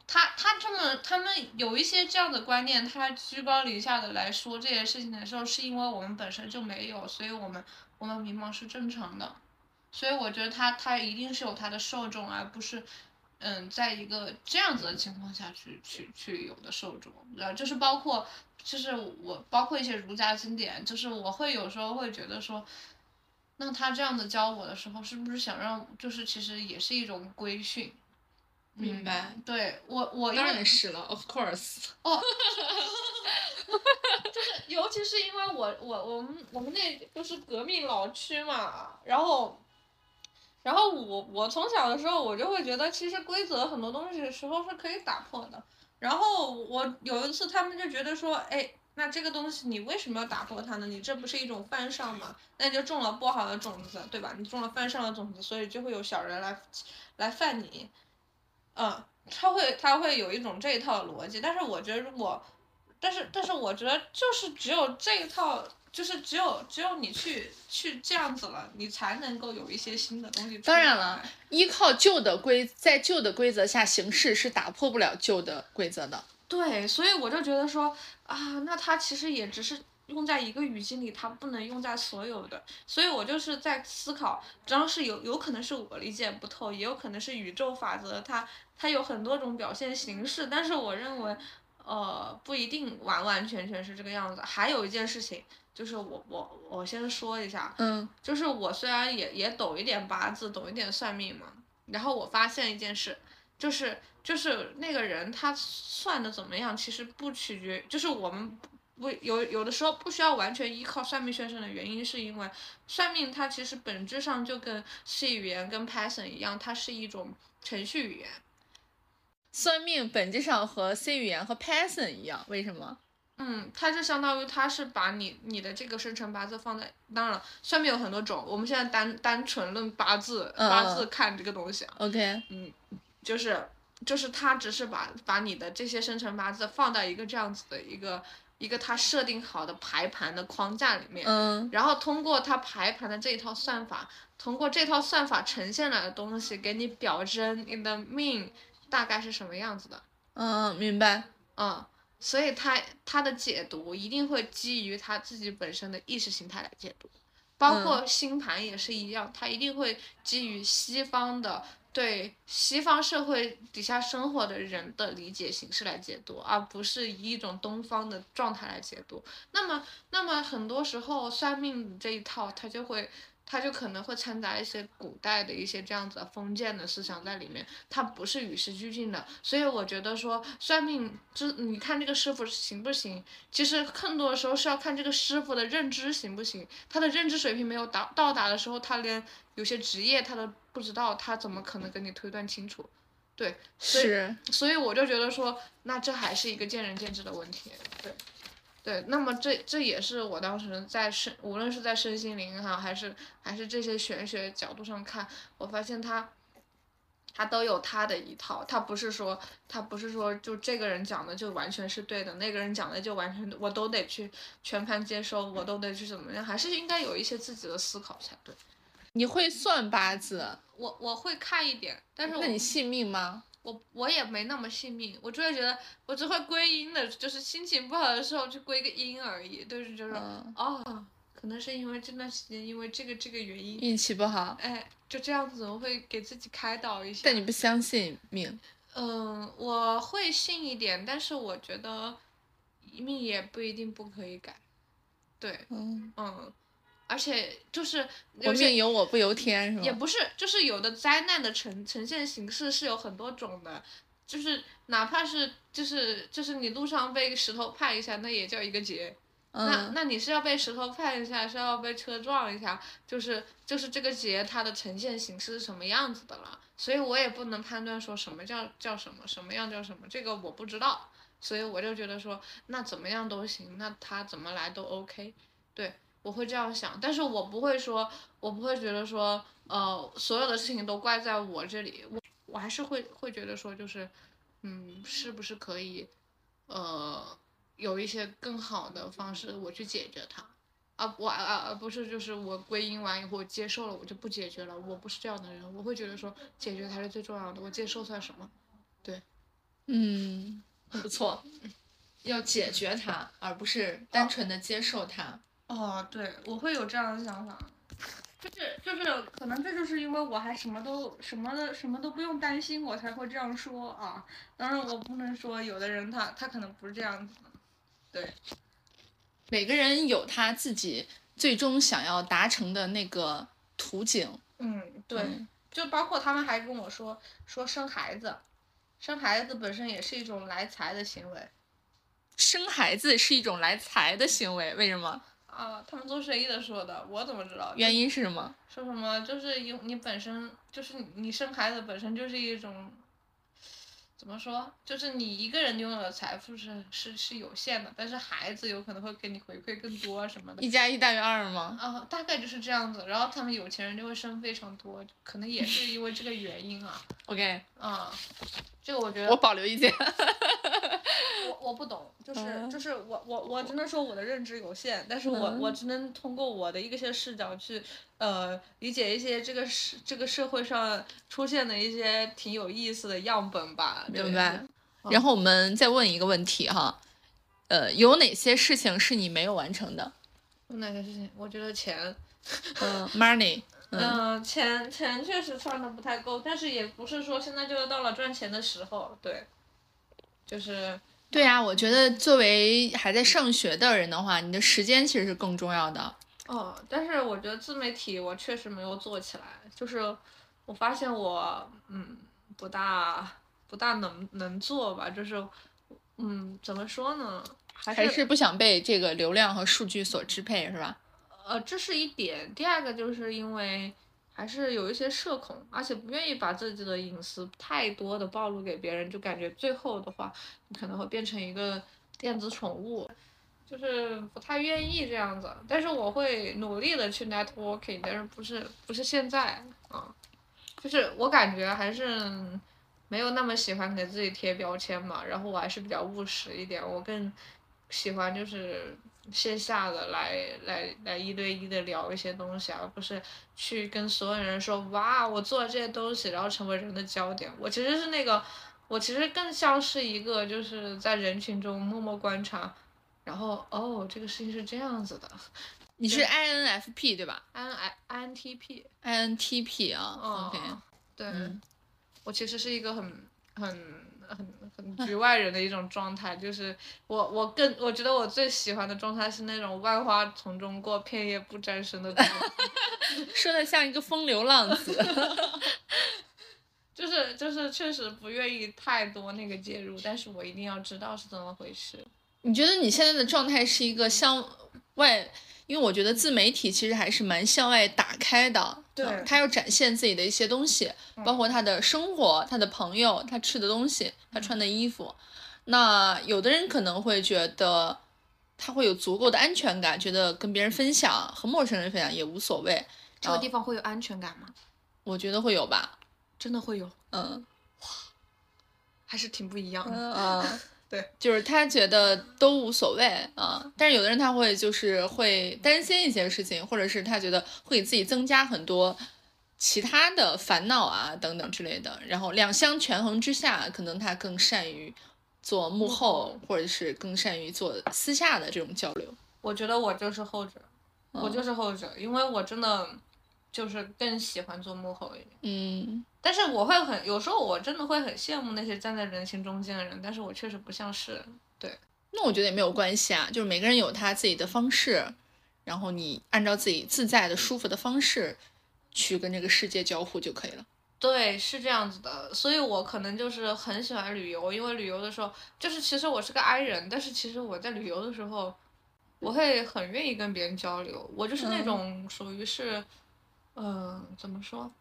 他他这么他们有一些这样的观念，他居高临下的来说这些事情的时候，是因为我们本身就没有，所以我们我们迷茫是正常的，所以我觉得他他一定是有他的受众，而不是。嗯，在一个这样子的情况下去去去有的受众，然后就是包括，就是我包括一些儒家经典，就是我会有时候会觉得说，那他这样子教我的时候，是不是想让就是其实也是一种规训？明白嗯对我我当然是了，of course。哦 [LAUGHS] 就是尤其是因为我我我们我们那就是革命老区嘛，然后，然后我我从小的时候我就会觉得，其实规则很多东西的时候是可以打破的。然后我有一次他们就觉得说，哎，那这个东西你为什么要打破它呢？你这不是一种犯上吗？那你就种了不好的种子，对吧？你种了犯上的种子，所以就会有小人来来犯你。嗯，他会他会有一种这一套逻辑，但是我觉得如果，但是但是我觉得就是只有这一套，就是只有只有你去去这样子了，你才能够有一些新的东西出来。当然了，依靠旧的规，在旧的规则下行事是打破不了旧的规则的。对，所以我就觉得说啊，那它其实也只是用在一个语境里，它不能用在所有的。所以我就是在思考，只要是有有可能是我理解不透，也有可能是宇宙法则，它它有很多种表现形式，但是我认为，呃，不一定完完全全是这个样子。还有一件事情，就是我我我先说一下，嗯就是我虽然也也懂一点八字，懂一点算命嘛，然后我发现一件事，就是就是那个人他算的怎么样，其实不取决，就是我们不有有的时候不需要完全依靠算命先生的原因，是因为算命它其实本质上就跟 C 语言跟 Python 一样，它是一种程序语言。算命本质上和 C 语言和 Python 一样，为什么？嗯，它就相当于它是把你你的这个生辰八字放在，当然了，算命有很多种，我们现在单单纯论八字，嗯八字看这个东西啊，OK，就是就是他只是把把你的这些生辰八字放到一个这样子的一个一个他设定好的排盘的框架里面，嗯。然后通过他排盘的这一套算法，通过这套算法呈现来的东西，给你表征你的命大概是什么样子的，嗯，明白。嗯，所以他他的解读一定会基于他自己本身的意识形态来解读，包括星盘也是一样，他一定会基于西方的对西方社会底下生活的人的理解形式来解读，而不是以一种东方的状态来解读。那么，那么很多时候算命这一套，它就会。它就可能会掺杂一些古代的一些这样子的封建的思想在里面，它不是与时俱进的，所以我觉得说算命，就你看这个师傅行不行，其实更多的时候是要看这个师傅的认知行不行，他的认知水平没有达到达的时候，他连有些职业他都不知道，他怎么可能跟你推断清楚？对，所以是，所以我就觉得说，那这还是一个见仁见智的问题，对，对，那么这这也是我当时在身，无论是在身心灵哈，还是还是这些玄学角度上看，我发现他，他都有他的一套，他不是说他不是说就这个人讲的就完全是对的，那个人讲的就完全我都得去全盘接收，我都得去怎么样，还是应该有一些自己的思考才对。你会算八字？我我会看一点，但是我那你信命吗？我我也没那么信命，我就会觉得我只会归因的，就是心情不好的时候去归个因而已，就是就是、嗯哦，可能是因为这段时间因为这个这个原因，运气不好，哎，就这样子，我会给自己开导一下。但你不相信命。嗯，我会信一点，但是我觉得命也不一定不可以改。对，嗯，嗯，而且就是我命由我不由天是吗？也不是，就是有的灾难的呈呈现形式是有很多种的，就是哪怕是就是就是你路上被石头拍一下，那也叫一个劫。那嗯，那你是要被石头拍一下，是要被车撞一下，就是就是这个劫它的呈现形式是什么样子的了，所以我也不能判断说什么叫叫什么，什么样叫什么，这个我不知道，所以我就觉得说那怎么样都行，那他怎么来都 OK，对我会这样想，但是我不会说，我不会觉得说呃所有的事情都怪在我这里，我我还是会会觉得说就是嗯是不是可以呃。有一些更好的方式，我去解决它，啊我啊而不是就是我归因完以后接受了，我就不解决了。我不是这样的人，我会觉得说解决才是最重要的，我接受算什么？对嗯，不错。[LAUGHS] 要解决它，而不是单纯的接受它。哦，对，我会有这样的想法，就是就是可能这就是因为我还什么都什么的什么都不用担心，我才会这样说啊。当然我不能说有的人他他可能不是这样子的，对。每个人有他自己最终想要达成的那个图景。嗯，对，嗯就包括他们还跟我说说生孩子，生孩子本身也是一种来财的行为生孩子是一种来财的行为，为什么？啊。他们做生意的说的，我怎么知道？原因是什么？说什么就是因你本身就是你你生孩子本身就是一种。怎么说？就是你一个人拥有的财富是是是有限的，但是孩子有可能会给你回馈更多什么的。一加一大于二吗？啊，大概就是这样子。然后他们有钱人就会生非常多，可能也是因为这个原因啊。[LAUGHS] OK，啊，这个我觉得我保留意见。我我不懂，就是嗯就是我我我只能说我的认知有限，但是我我只能通过我的一些视角去呃理解一些这个社这个社会上出现的一些挺有意思的样本吧。对明白。然后我们再问一个问题哈，呃，有哪些事情是你没有完成的？有哪些事情？我觉得钱，嗯，money，嗯，嗯、钱钱确实赚的不太够，但是也不是说现在就到了赚钱的时候，对，就是对呀、我觉得作为还在上学的人的话，你的时间其实是更重要的。哦，但是我觉得自媒体我确实没有做起来，就是我发现我嗯不大不大能能做吧，就是嗯怎么说呢，还是还是不想被这个流量和数据所支配，是吧？呃这是一点，第二个就是因为还是有一些社恐，而且不愿意把自己的隐私太多的暴露给别人，就感觉最后的话你可能会变成一个电子宠物。就是不太愿意这样子，但是我会努力的去 networking，但是不是不是现在啊，就是我感觉还是没有那么喜欢给自己贴标签嘛，然后我还是比较务实一点，我更喜欢就是线下的来来来一对一的聊一些东西，而不是去跟所有人说哇我做了这些东西，然后成为人的焦点。我其实是那个，我其实更像是一个就是在人群中默默观察。然后哦，这个事情是这样子的你是 INFP 对吧？IN I N T P，？INTP 啊、哦 o k 对，嗯我其实是一个很很很很局外人的一种状态，就是我我更我觉得我最喜欢的状态是那种万花丛中过，片叶不沾身的状态，[LAUGHS] 说的像一个风流浪子。[LAUGHS] 就是就是确实不愿意太多那个介入，但是我一定要知道是怎么回事。你觉得你现在的状态是一个向外？因为我觉得自媒体其实还是蛮向外打开的，对嗯他要展现自己的一些东西，包括他的生活、他的朋友、他吃的东西、他穿的衣服。那有的人可能会觉得他会有足够的安全感，觉得跟别人分享和陌生人分享也无所谓。这个地方会有安全感吗？我觉得会有吧，真的会有，嗯哇还是挺不一样的。嗯，[LAUGHS] 对，就是他觉得都无所谓啊，但是有的人他会就是会担心一些事情，或者是他觉得会给自己增加很多其他的烦恼啊等等之类的，然后两相权衡之下，可能他更善于做幕后，或者是更善于做私下的这种交流。我觉得我就是后者，我就是后者，因为我真的就是更喜欢做幕后一点。嗯，但是我会很，有时候我真的会很羡慕那些站在人群中间的人，但是我确实不像是。对，那我觉得也没有关系啊，就是每个人有他自己的方式，然后你按照自己自在的、舒服的方式去跟这个世界交互就可以了。对，是这样子的，所以我可能就是很喜欢旅游，因为旅游的时候，就是其实我是个 I 人，但是其实我在旅游的时候，我会很愿意跟别人交流，我就是那种属于是，嗯、怎么说？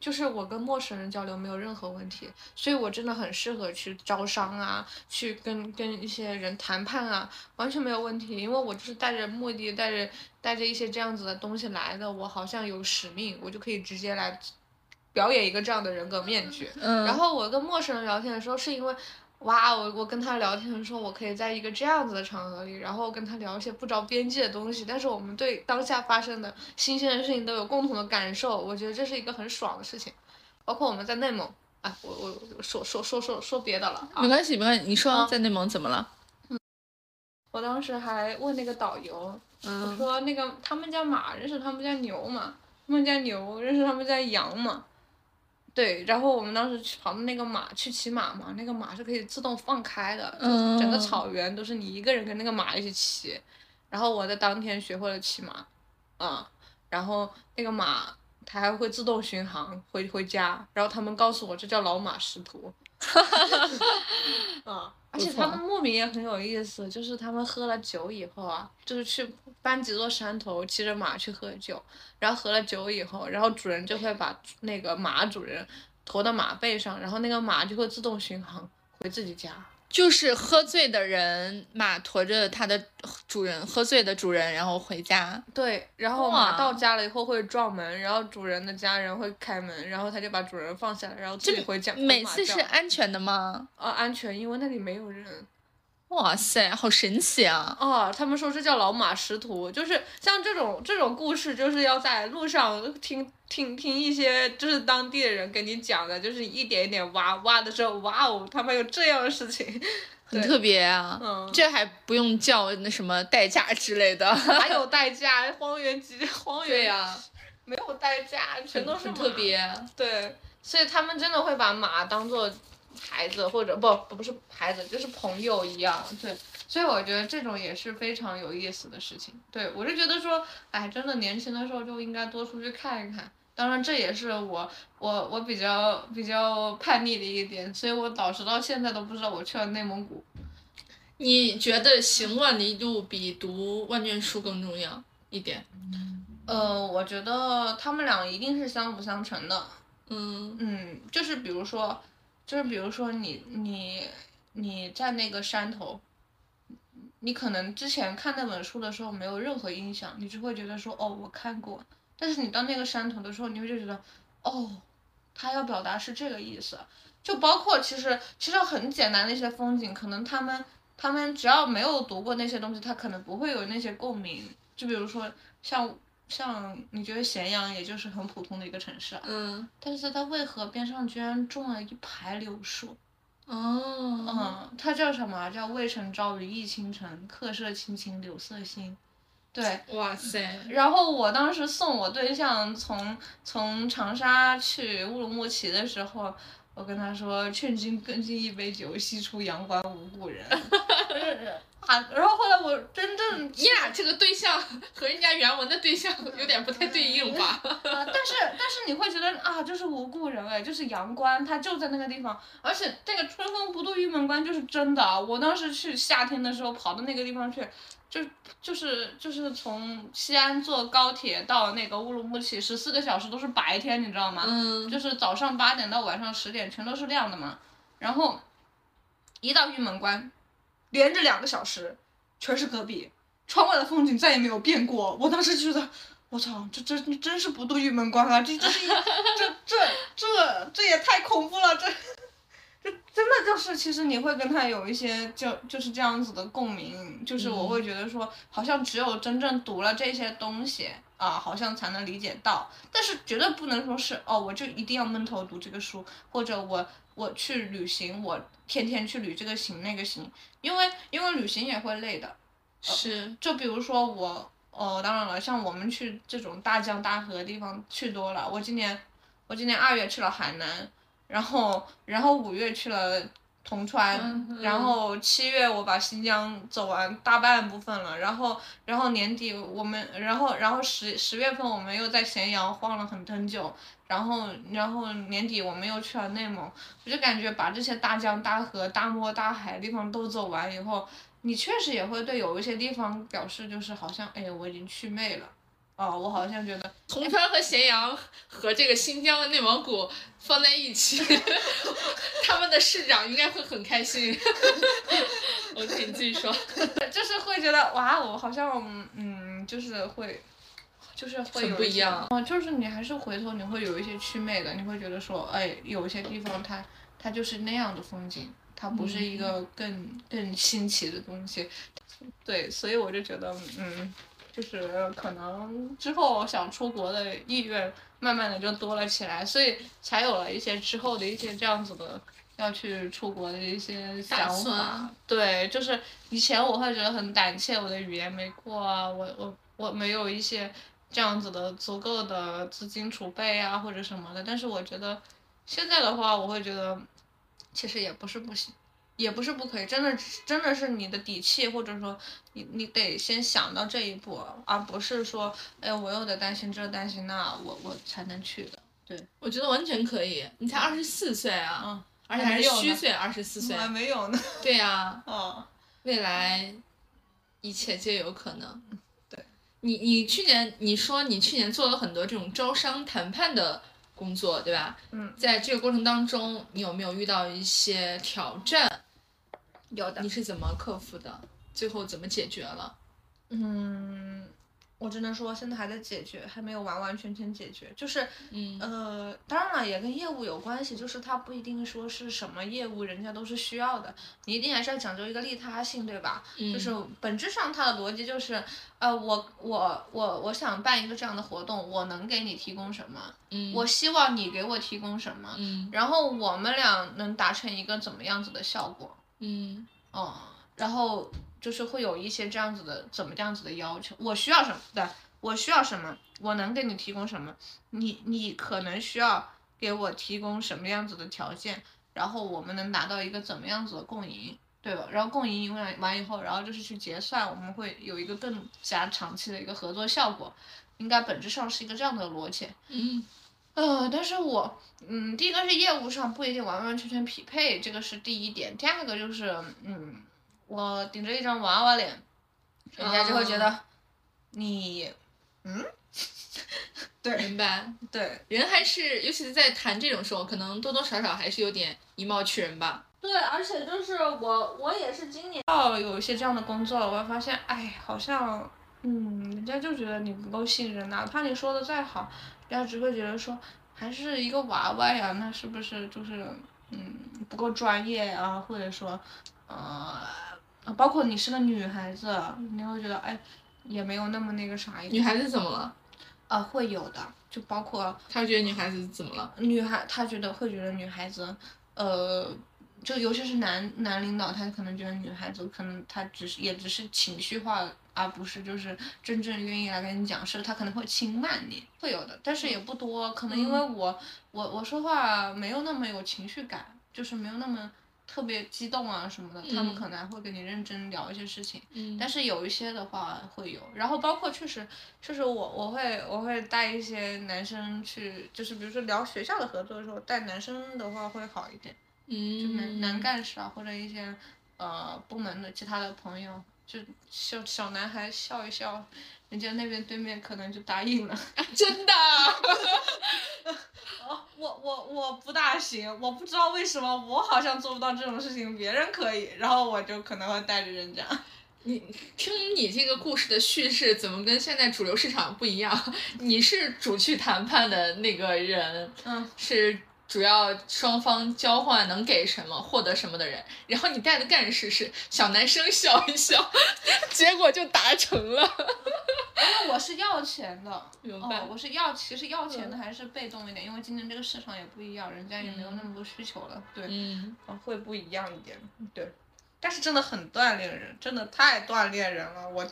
就是我跟陌生人交流没有任何问题，所以我真的很适合去招商啊，去跟跟一些人谈判啊，完全没有问题，因为我就是带着目的，带着带着一些这样子的东西来的，我好像有使命，我就可以直接来表演一个这样的人格面具。嗯，然后我跟陌生人聊天的时候，是因为，哇，我我跟他聊天的时候，我可以在一个这样子的场合里，然后跟他聊一些不着边际的东西，但是我们对当下发生的新鲜的事情都有共同的感受，我觉得这是一个很爽的事情。包括我们在内蒙，哎，我我我说说说说说别的了啊没，关系，没关系。你说啊在内蒙怎么了？我当时还问那个导游，我嗯说那个他们家马认识他们家牛吗？他们家牛认识他们家羊吗？对，然后我们当时去跑的那个马去骑马嘛，那个马是可以自动放开的，就是整个嗯草原都是你一个人跟那个马一起骑。然后我在当天学会了骑马，啊、然后那个马它还会自动巡航回回家，然后他们告诉我这叫老马识途。啊，[LAUGHS] 而且他们牧民也很有意思，就是他们喝了酒以后啊，就是去搬几座山头，骑着马去喝酒，然后喝了酒以后，然后主人就会把那个马主人驮到马背上，然后那个马就会自动巡航回自己家。就是喝醉的人，马驮着它的主人，喝醉的主人，然后回家。对，然后马到家了以后会撞门，然后主人的家人会开门，然后他就把主人放下来，然后自己回家。每次是安全的吗？啊安全，因为那里没有人。哇塞，好神奇啊！哦，他们说这叫老马识途，就是像这种这种故事，就是要在路上听听听一些就是当地的人跟你讲的，就是一点一点挖挖的时候，哇哦，他们有这样的事情，很特别啊。嗯，这还不用叫那什么代驾之类的。[LAUGHS] 还有 [LAUGHS] 代驾，荒原极荒原呀、没有代驾，全都是特。别。对，所以他们真的会把马当做孩子，或者不不不是孩子，就是朋友一样。对，所以我觉得这种也是非常有意思的事情。对我就觉得说，哎，真的年轻的时候就应该多出去看一看。当然，这也是我我我比较比较叛逆的一点，所以我导致到现在都不知道我去了内蒙古。你觉得行万里路比读万卷书更重要一点？呃，我觉得他们俩一定是相辅相成的。嗯嗯，就是比如说，就是比如说你你你在那个山头，你可能之前看那本书的时候没有任何印象，你只会觉得说哦我看过，但是你到那个山头的时候，你会就觉得哦，他要表达是这个意思，就包括其实其实很简单的一些风景，可能他们他们只要没有读过那些东西，他可能不会有那些共鸣，就比如说像。像你觉得咸阳也就是很普通的一个城市啊，嗯但是它渭河边上居然种了一排柳树，哦嗯，它叫什么？叫渭城朝雨浥轻尘，客舍青青柳色新。对，哇塞，然后我当时送我对象从从长沙去乌鲁木齐的时候，我跟他说：“劝君更尽一杯酒，西出阳关无故人。[LAUGHS] ”啊，然后后来我真正你俩这个对象和人家原文的对象有点不太对应吧？[LAUGHS] 啊，但是但是你会觉得啊，就是无故人哎，就是阳关，他就在那个地方，而且那个春风不度玉门关就是真的啊。我当时去夏天的时候跑到那个地方去，就就是就是从西安坐高铁到那个乌鲁木齐十四个小时都是白天，你知道吗？嗯就是早上八点到晚上十点全都是亮的嘛。然后一到玉门关，连着两个小时全是戈壁，窗外的风景再也没有变过。我当时就觉得，我操，这这真是不渡玉门关啊！这这 [LAUGHS] 这这这这也太恐怖了，这就真的就是，其实你会跟他有一些就就是这样子的共鸣，就是我会觉得说，好像只有真正读了这些东西啊，好像才能理解到，但是绝对不能说是哦，我就一定要闷头读这个书，或者我我去旅行，我天天去旅这个行那个行，因为因为旅行也会累的，是，就比如说我，哦，当然了，像我们去这种大江大河的地方去多了，我今年我今年二月去了海南，然后然后五月去了铜川，嗯然后七月我把新疆走完大半部分了，然后然后年底我们，然后然后十十月份我们又在咸阳晃了很很久，然后然后年底我们又去了内蒙，我就感觉把这些大江大河、大漠大海的地方都走完以后，你确实也会对有一些地方表示就是好像哎我已经去魅了，哦我好像觉得铜川和咸阳和这个新疆的内蒙古放在一起，[LAUGHS] 他们的市长应该会很开心。[LAUGHS] OK，你继续说。[LAUGHS] 就是会觉得哇我好像嗯就是会。就是会有不一样啊，就是你还是回头你会有一些祛魅的，你会觉得说，哎，有一些地方它它就是那样的风景，它不是一个更、更新奇的东西。对，所以我就觉得，嗯，就是可能之后想出国的意愿慢慢的就多了起来，所以才有了一些之后的一些这样子的要去出国的一些想法。对，就是以前我会觉得很胆怯，我的语言没过啊，我我我没有一些这样子的足够的资金储备啊或者什么的，但是我觉得现在的话，我会觉得其实也不是不行。也不是不可以，真的真的是你的底气，或者说你你得先想到这一步，而不是说，哎，我又得担心这担心那，我我才能去的。对，我觉得完全可以，你才二十四岁啊，嗯，而且还是虚岁，二十四岁。还没有呢。对呀、嗯，未来一切皆有可能。对，你你去年你说你去年做了很多这种招商谈判的工作，对吧？嗯，在这个过程当中，你有没有遇到一些挑战？有的你。是怎么克服的？最后怎么解决了？嗯，我只能说现在还在解决，还没有完完全全解决。就是，嗯呃，当然了，也跟业务有关系，就是它不一定说是什么业务人家都是需要的，你一定还是要讲究一个利他性，对吧？嗯就是本质上它的逻辑就是，呃，我我我我想办一个这样的活动，我能给你提供什么？嗯，我希望你给我提供什么？嗯然后我们俩能达成一个怎么样子的效果？嗯哦，然后就是会有一些这样子的怎么这样子的要求，我需要什么？对，我需要什么？我能给你提供什么？你你可能需要给我提供什么样子的条件？然后我们能达到一个怎么样子的共赢，对吧？然后共赢完完以后，然后就是去结算，我们会有一个更加长期的一个合作效果，应该本质上是一个这样的逻辑。嗯呃，但是我，嗯，第一个是业务上不一定完完全全匹配，这个是第一点。第二个就是，嗯，我顶着一张娃娃脸，人家就会觉得你，嗯，[LAUGHS] 对明白。对人还是，尤其是在谈这种时候，可能多多少少还是有点以貌取人吧。对，而且就是我，我也是今年到有一些这样的工作了，我会发现，哎，好像，嗯，人家就觉得你不够信任，哪怕你说的再好，人家只会觉得说还是一个娃娃呀，那是不是就是，嗯，不够专业啊，或者说，呃，包括你是个女孩子，你会觉得，哎，也没有那么那个啥，女孩子怎么了？呃、会有的，就包括他觉得女孩子怎么了？女孩，他觉得会觉得女孩子，呃，就尤其是男男领导，他可能觉得女孩子可能他只是也只是情绪化，而不是就是真正愿意来跟你讲事，他可能会轻慢你，会有的，但是也不多，可能因为我我我说话没有那么有情绪感，就是没有那么特别激动啊什么的，他们嗯。可能还会跟你认真聊一些事情。嗯。但是有一些的话会有，然后包括确实，确实我我会我会带一些男生去，就是比如说聊学校的合作的时候，带男生的话会好一点，嗯就男嗯，男干事啊或者一些呃部门的其他的朋友，就小小男孩笑一笑，人家那边对面可能就答应了。[LAUGHS] 真的。[LAUGHS] 哦，我我我不大行，我不知道为什么我好像做不到这种事情，别人可以，然后我就可能会带着人家。[LAUGHS] 你听你这个故事的叙事，怎么跟现在主流市场不一样？你是主去谈判的那个人，嗯，是主要双方交换能给什么，获得什么的人，然后你带的干事是小男生笑一笑，[LAUGHS] 结果就达成了。因为我是要钱的，[LAUGHS] 明白哦，我是要，其实要钱的还是被动一点，因为今年这个市场也不一样，人家也没有那么多需求了，对，嗯，啊会不一样一点，对。但是真的很锻炼人，真的太锻炼人了。我，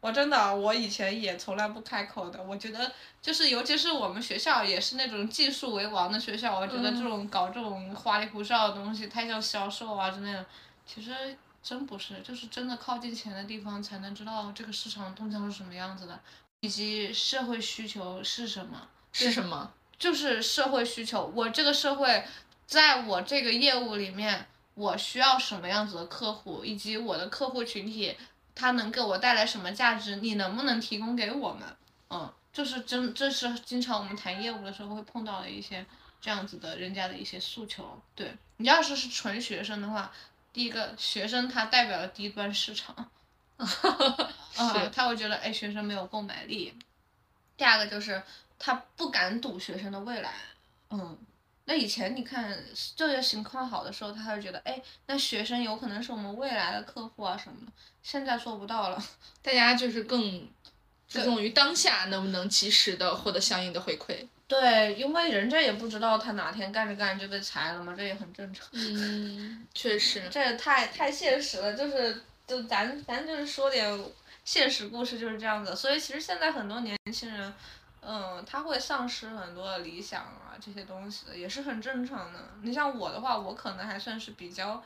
我真的，我以前也从来不开口的。我觉得，就是尤其是我们学校也是那种技术为王的学校，我觉得这种搞这种花里胡哨的东西，太像销售啊之类的，其实真不是，就是真的靠近钱的地方才能知道这个市场动向是什么样子的，以及社会需求是什么。是什么？就是社会需求。我这个社会，在我这个业务里面，我需要什么样子的客户，以及我的客户群体，他能给我带来什么价值，你能不能提供给我们？嗯，就是真，这是经常我们谈业务的时候会碰到的一些这样子的人家的一些诉求。对你要是是纯学生的话，第一个学生他代表了低端市场，[LAUGHS] 啊，他会觉得哎学生没有购买力。第二个就是他不敢赌学生的未来，嗯，那以前你看就业情况好的时候，他会觉得哎，那学生有可能是我们未来的客户啊什么的，现在做不到了。[LAUGHS] 大家就是更注重于当下能不能及时的获得相应的回馈。对，因为人家也不知道他哪天干着干着就被裁了嘛，这也很正常。嗯，确实。这也太太现实了，就是就咱咱就是说点现实故事就是这样子，所以其实现在很多年轻人，嗯，他会丧失很多的理想啊这些东西的，也是很正常的。你像我的话，我可能还算是比较，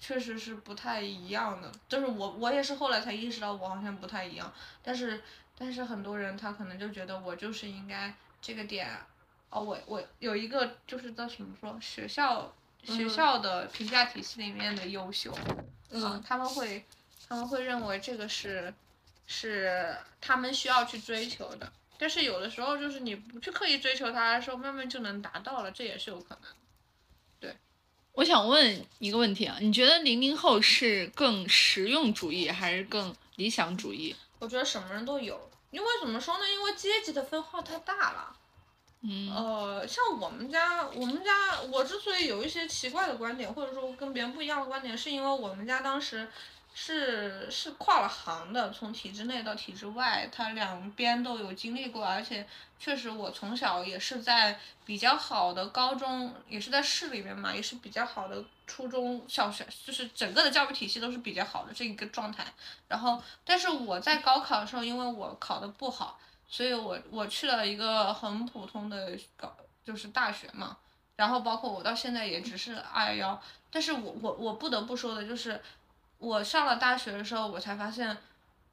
确实是不太一样的，就是我我也是后来才意识到我好像不太一样，但是但是很多人他可能就觉得我就是应该这个点，哦，我我有一个就是叫什么说学校学校的评价体系里面的优秀，嗯，他们会他们会认为这个是是他们需要去追求的，但是有的时候就是你不去刻意追求它的时候，慢慢就能达到了，这也是有可能对。我想问一个问题啊，你觉得零零后是更实用主义还是更理想主义？我觉得什么人都有，因为怎么说呢？因为阶级的分化太大了。嗯呃，像我们家，我们家我之所以有一些奇怪的观点，或者说跟别人不一样的观点，是因为我们家当时是是跨了行的，从体制内到体制外，它两边都有经历过，而且确实我从小也是在比较好的高中，也是在市里面嘛，也是比较好的初中小学，就是整个的教育体系都是比较好的这一个状态。然后，但是我在高考的时候，因为我考的不好。所以我我去了一个很普通的高，就是大学嘛，然后包括我到现在也只是二幺幺，但是我我我不得不说的就是，我上了大学的时候，我才发现，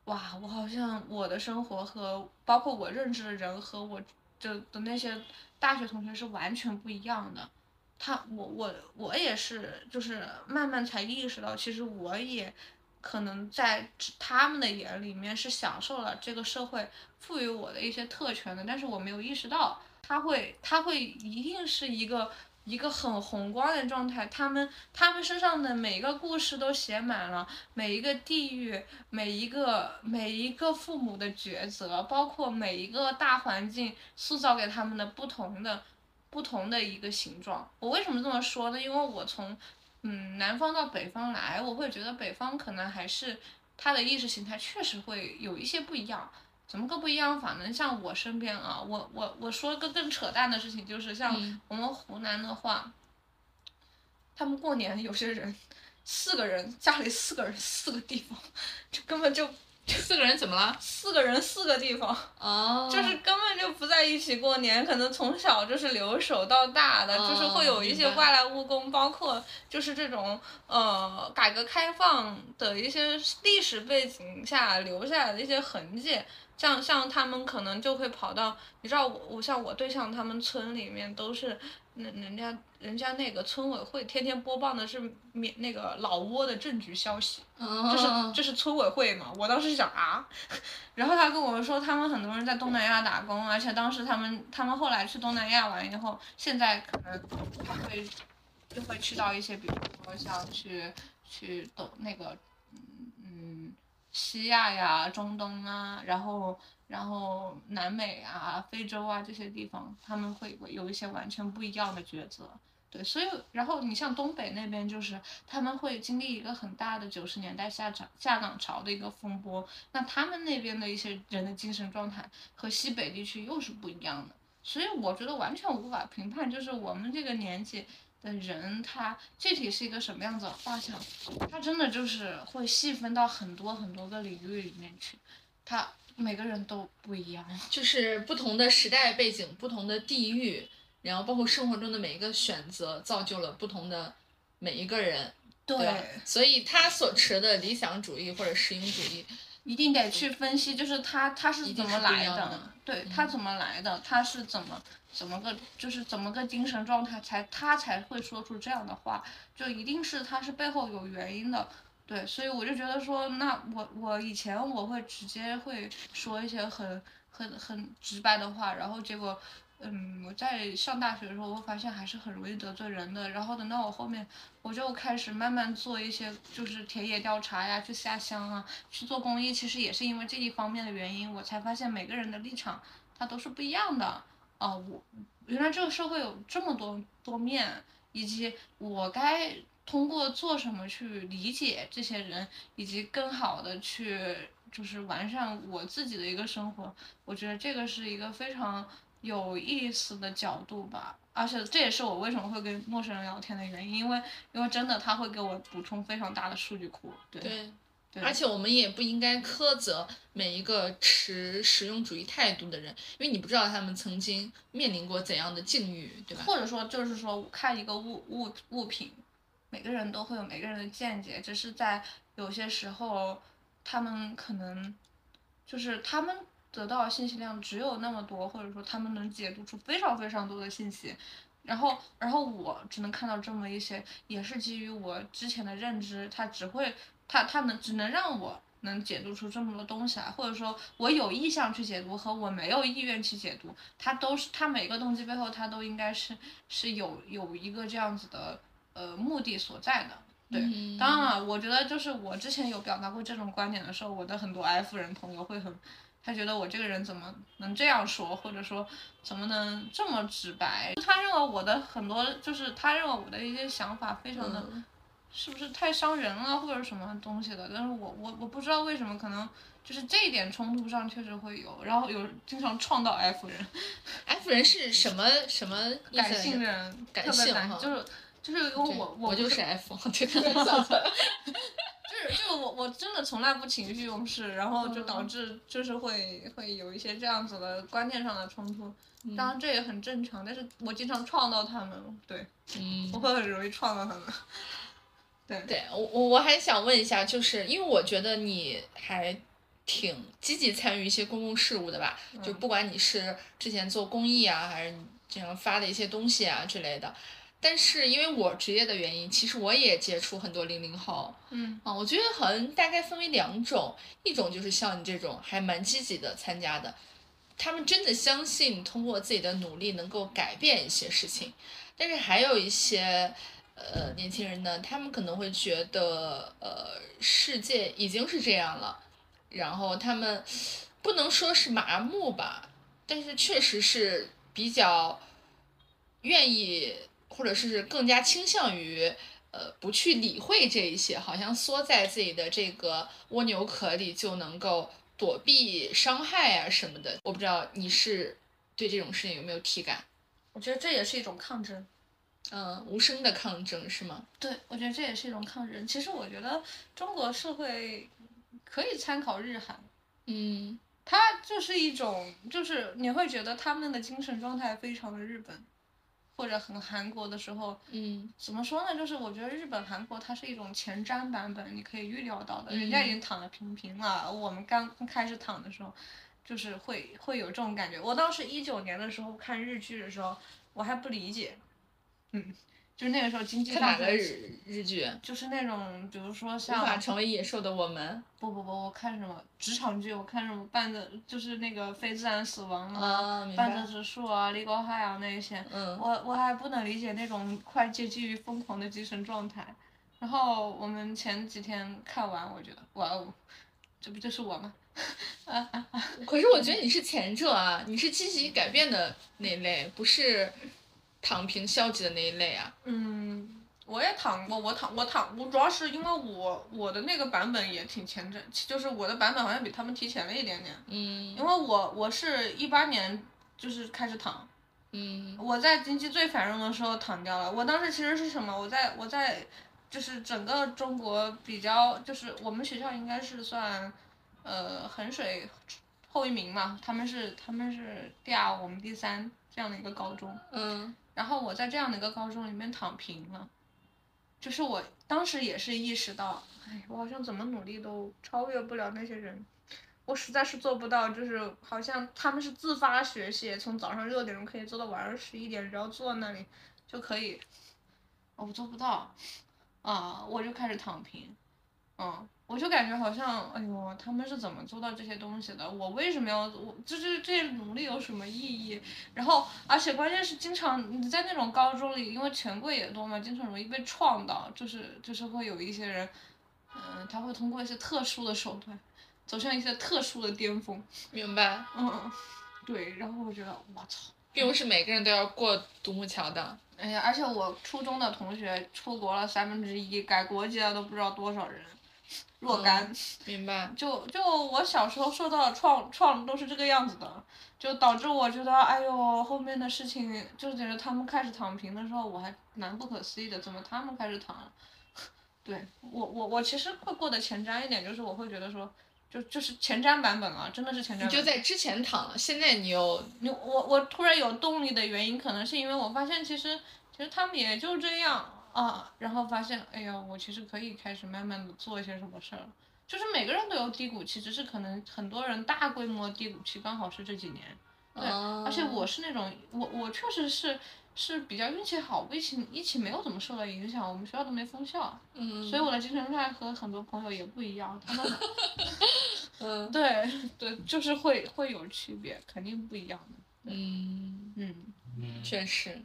哇，我好像我的生活和包括我认知的人和我的的那些大学同学是完全不一样的。他我我我也是，就是慢慢才意识到，其实我也可能在他们的眼里面是享受了这个社会赋予我的一些特权的，但是我没有意识到，他会他会一定是一个一个很宏观的状态，他们他们身上的每一个故事都写满了每一个地域，每一个每一个父母的抉择，包括每一个大环境塑造给他们的不同的不同的一个形状。我为什么这么说呢？因为我从嗯，南方到北方来，我会觉得北方可能还是它的意识形态确实会有一些不一样。怎么个不一样法呢？像我身边啊，我我我说个更扯淡的事情，就是像嗯我们湖南的话，他们过年有些人四个人家里四个人四个地方，就根本就四个人怎么了？四个人四个地方。哦就是根本就不在一起过年，可能从小就是留守到大的，哦就是会有一些外来务工，包括就是这种呃改革开放的一些历史背景下留下来的一些痕迹。像像他们可能就会跑到，你知道我我像我对象他们村里面都是，那人家人家那个村委会天天播报的是免那个老挝的政局消息，哦这是就是村委会嘛？我当时想啊，[LAUGHS] 然后他跟我说，他们很多人在东南亚打工，而且当时他们他们后来去东南亚玩以后，现在可能他会就会去到一些，比如说像去去东那个嗯嗯西亚呀、中东啊，然后然后南美啊、非洲啊这些地方，他们会有一些完全不一样的抉择。对，所以然后你像东北那边，就是他们会经历一个很大的九十年代下涨下岗潮的一个风波，那他们那边的一些人的精神状态和西北地区又是不一样的，所以我觉得完全无法评判，就是我们这个年纪的人，他具体是一个什么样子的画像，他真的就是会细分到很多很多个领域里面去，他每个人都不一样，就是不同的时代背景、不同的地域。然后包括生活中的每一个选择，造就了不同的每一个人，对吧？所以他所持的理想主义或者实用主义，一定得去分析，就是他他是怎么来的，对他怎么来的，他是怎么怎么个就是怎么个精神状态才他才会说出这样的话，就一定是他是背后有原因的，对，所以我就觉得说，那我我以前我会直接会说一些很很很直白的话，然后结果。嗯，我在上大学的时候，我发现还是很容易得罪人的。然后等到我后面，我就开始慢慢做一些，就是田野调查呀，去下乡啊，去做公益。其实也是因为这一方面的原因，我才发现每个人的立场他都是不一样的。哦，我原来这个社会有这么多多面，以及我该通过做什么去理解这些人，以及更好的去就是完善我自己的一个生活。我觉得这个是一个非常。有意思的角度吧，而且这也是我为什么会跟陌生人聊天的原因，因为因为真的他会给我补充非常大的数据库。对，而且我们也不应该苛责每一个持实用主义态度的人，因为你不知道他们曾经面临过怎样的境遇，对吧？或者说就是说看一个物物物品，每个人都会有每个人的见解，只是在有些时候他们可能就是他们。得到的信息量只有那么多，或者说他们能解读出非常非常多的信息，然后，然后我只能看到这么一些，也是基于我之前的认知，他只会，他他能只能让我能解读出这么多东西来，或者说我有意向去解读和我没有意愿去解读，他都是他每个动机背后，他都应该是是有有一个这样子的呃目的所在的。对，当然了，我觉得就是我之前有表达过这种观点的时候，我的很多 F 人朋友会很。他觉得我这个人怎么能这样说，或者说怎么能这么直白？他认为我的很多就是他认为我的一些想法非常的，是不是太伤人了，或者什么东西的？但是我我我不知道为什么，可能就是这一点冲突上确实会有，然后有经常撞到 F 人，F 人是什么什么感性人，感性就是就是因为我我就是 F，对。[LAUGHS] 就我我真的从来不情绪用事，然后就导致就是会会有一些这样子的观念上的冲突，当然这也很正常，但是我经常撞到他们，对，嗯。我会很容易撞到他们，对。对，我我我还想问一下，就是因为我觉得你还挺积极参与一些公共事务的吧，就不管你是之前做公益啊，还是你这样发的一些东西啊之类的。但是因为我职业的原因，其实我也接触很多零零后，嗯啊，我觉得好像大概分为两种，一种就是像你这种还蛮积极的参加的，他们真的相信通过自己的努力能够改变一些事情，但是还有一些呃年轻人呢，他们可能会觉得呃世界已经是这样了，然后他们不能说是麻木吧，但是确实是比较愿意。或者是更加倾向于，呃，不去理会这一些，好像缩在自己的这个蜗牛壳里就能够躲避伤害啊什么的。我不知道你是对这种事情有没有体感？我觉得这也是一种抗争，嗯，无声的抗争是吗？对，我觉得这也是一种抗争。其实我觉得中国社会可以参考日韩，嗯，它就是一种，就是你会觉得他们的精神状态非常的日本。或者很韩国的时候，嗯，怎么说呢？就是我觉得日本、韩国它是一种前瞻版本，你可以预料到的。人家已经躺得平平了，我们刚开始躺的时候，就是会会有这种感觉。我当时一九年的时候看日剧的时候，我还不理解，嗯。就是那个时候，经济上看哪个日日剧？就是那种，比如说像无法成为野兽的我们。不不不，我看什么职场剧？我看什么半泽，就是那个非自然死亡啊，半泽直树啊，立高海啊那些。嗯。我我还不能理解那种快接近于疯狂的精神状态。然后我们前几天看完，我觉得哇哦，这不就是我吗？[LAUGHS] 可是我觉得你是前者啊，你是积极改变的那一类，不是躺平消极的那一类啊。嗯，我也躺过，我躺我躺我主要是因为我我的那个版本也挺前阵，就是我的版本好像比他们提前了一点点，嗯因为我我是一八年就是开始躺，嗯我在经济最繁荣的时候躺掉了。我当时其实是什么？我在我在就是整个中国比较，就是我们学校应该是算呃衡水后一名嘛，他们是他们是第二，我们第三这样的一个高中。嗯然后我在这样的一个高中里面躺平了，就是我当时也是意识到，哎，我好像怎么努力都超越不了那些人，我实在是做不到，就是好像他们是自发学习，从早上六点钟可以做到晚上十一点，只要坐那里就可以，我做不到，啊，我就开始躺平，嗯，我就感觉好像，哎呦，他们是怎么做到这些东西的？我为什么要我这这这些努力有什么意义？然后，而且关键是经常你在那种高中里，因为权贵也多嘛，经常容易被创到，就是就是会有一些人，嗯、他会通过一些特殊的手段，走向一些特殊的巅峰，明白，嗯，对，然后我觉得我操，并不是每个人都要过独木桥的。哎呀，而且我初中的同学出国了三分之一，改国籍了都不知道多少人，若干。[LAUGHS] 明白，就就我小时候受到的创创都是这个样子的，就导致我觉得，哎呦，后面的事情就是觉得他们开始躺平的时候，我还蛮不可思议的，怎么他们开始躺了？[LAUGHS] 对我我我其实会过得前瞻一点，就是我会觉得说，就就是前瞻版本了，真的是前瞻版本。你就在之前躺了，现在你又你我我突然有动力的原因，可能是因为我发现其实其实他们也就这样啊，然后发现哎呀，我其实可以开始慢慢的做一些什么事儿了。就是每个人都有低谷期，只是可能很多人大规模低谷期刚好是这几年。对，而且我是那种我我确实是是比较运气好，我疫情疫情没有怎么受到影响，我们学校都没封校，嗯所以我的精神状态和很多朋友也不一样，他们 [LAUGHS] 嗯对对就是会会有区别，肯定不一样的。嗯，嗯。确实，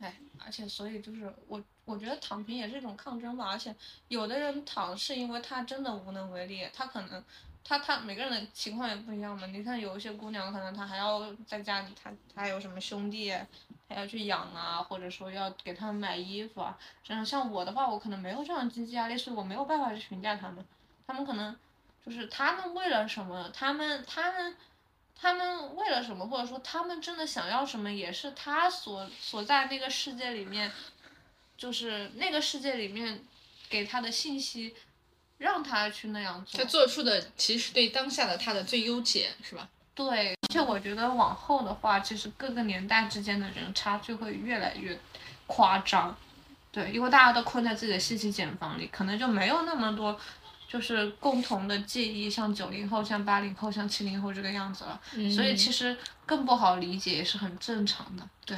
哎，而且所以就是我，我觉得躺平也是一种抗争吧。而且有的人躺是因为他真的无能为力，他可能他他每个人的情况也不一样嘛。你看有一些姑娘，可能她还要在家里，她她有什么兄弟，她要去养啊，或者说要给他们买衣服啊。这样像我的话，我可能没有这样经济压力，所以我没有办法去评价他们。他们可能就是他们为了什么，他们他们。他们为了什么，或者说他们真的想要什么，也是他所所在那个世界里面，就是那个世界里面给他的信息，让他去那样做他。做出的其实对当下的他的最优解，是吧？对，而且我觉得往后的话，其实各个年代之间的人差距会越来越夸张。对，因为大家都困在自己的信息茧房里，可能就没有那么多。就是共同的记忆，像九零后、像八零后、像七零后这个样子了，所以其实更不好理解，也是很正常的。对，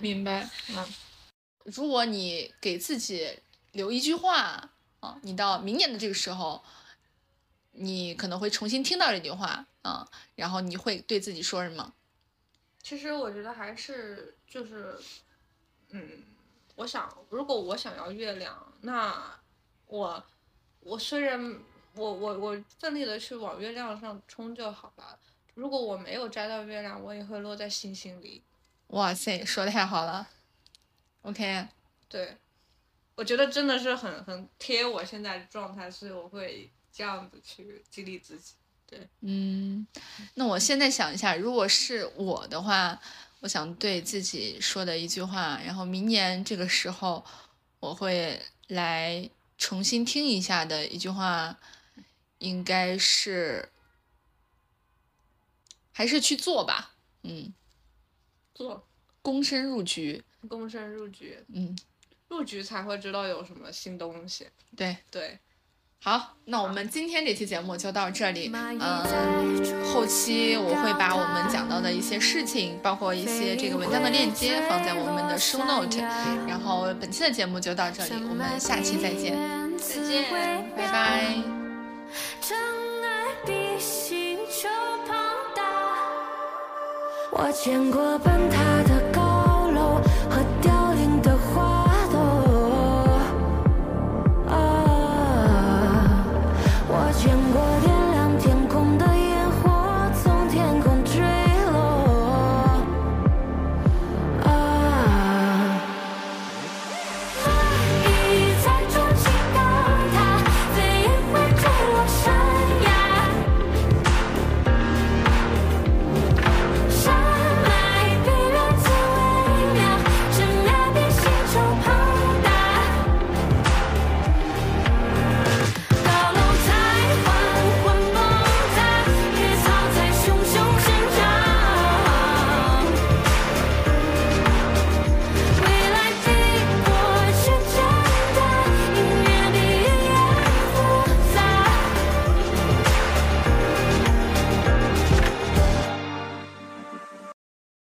明白。嗯，如果你给自己留一句话啊，你到明年的这个时候，你可能会重新听到这句话啊，然后你会对自己说什么？其实我觉得还是就是，嗯，我想，如果我想要月亮，那我我虽然我我我奋力的去往月亮上冲就好了。如果我没有摘到月亮，我也会落在星星里。哇塞，说的太好了。OK，对，我觉得真的是很很贴我现在的状态，所以我会这样子去激励自己。对嗯，那我现在想一下，如果是我的话，我想对自己说的一句话，然后明年这个时候我会来重新听一下的一句话，应该是还是去做吧，嗯，做。躬身入局，躬身入局，嗯，入局才会知道有什么新东西。对，对，好，那我们今天这期节目就到这里。嗯，后期我会把我们讲到的一些事情，包括一些这个文章的链接放在我们的 show note。然后本期的节目就到这里，我们下期再见，再见拜拜。真爱比星球庞大，我见过崩塌的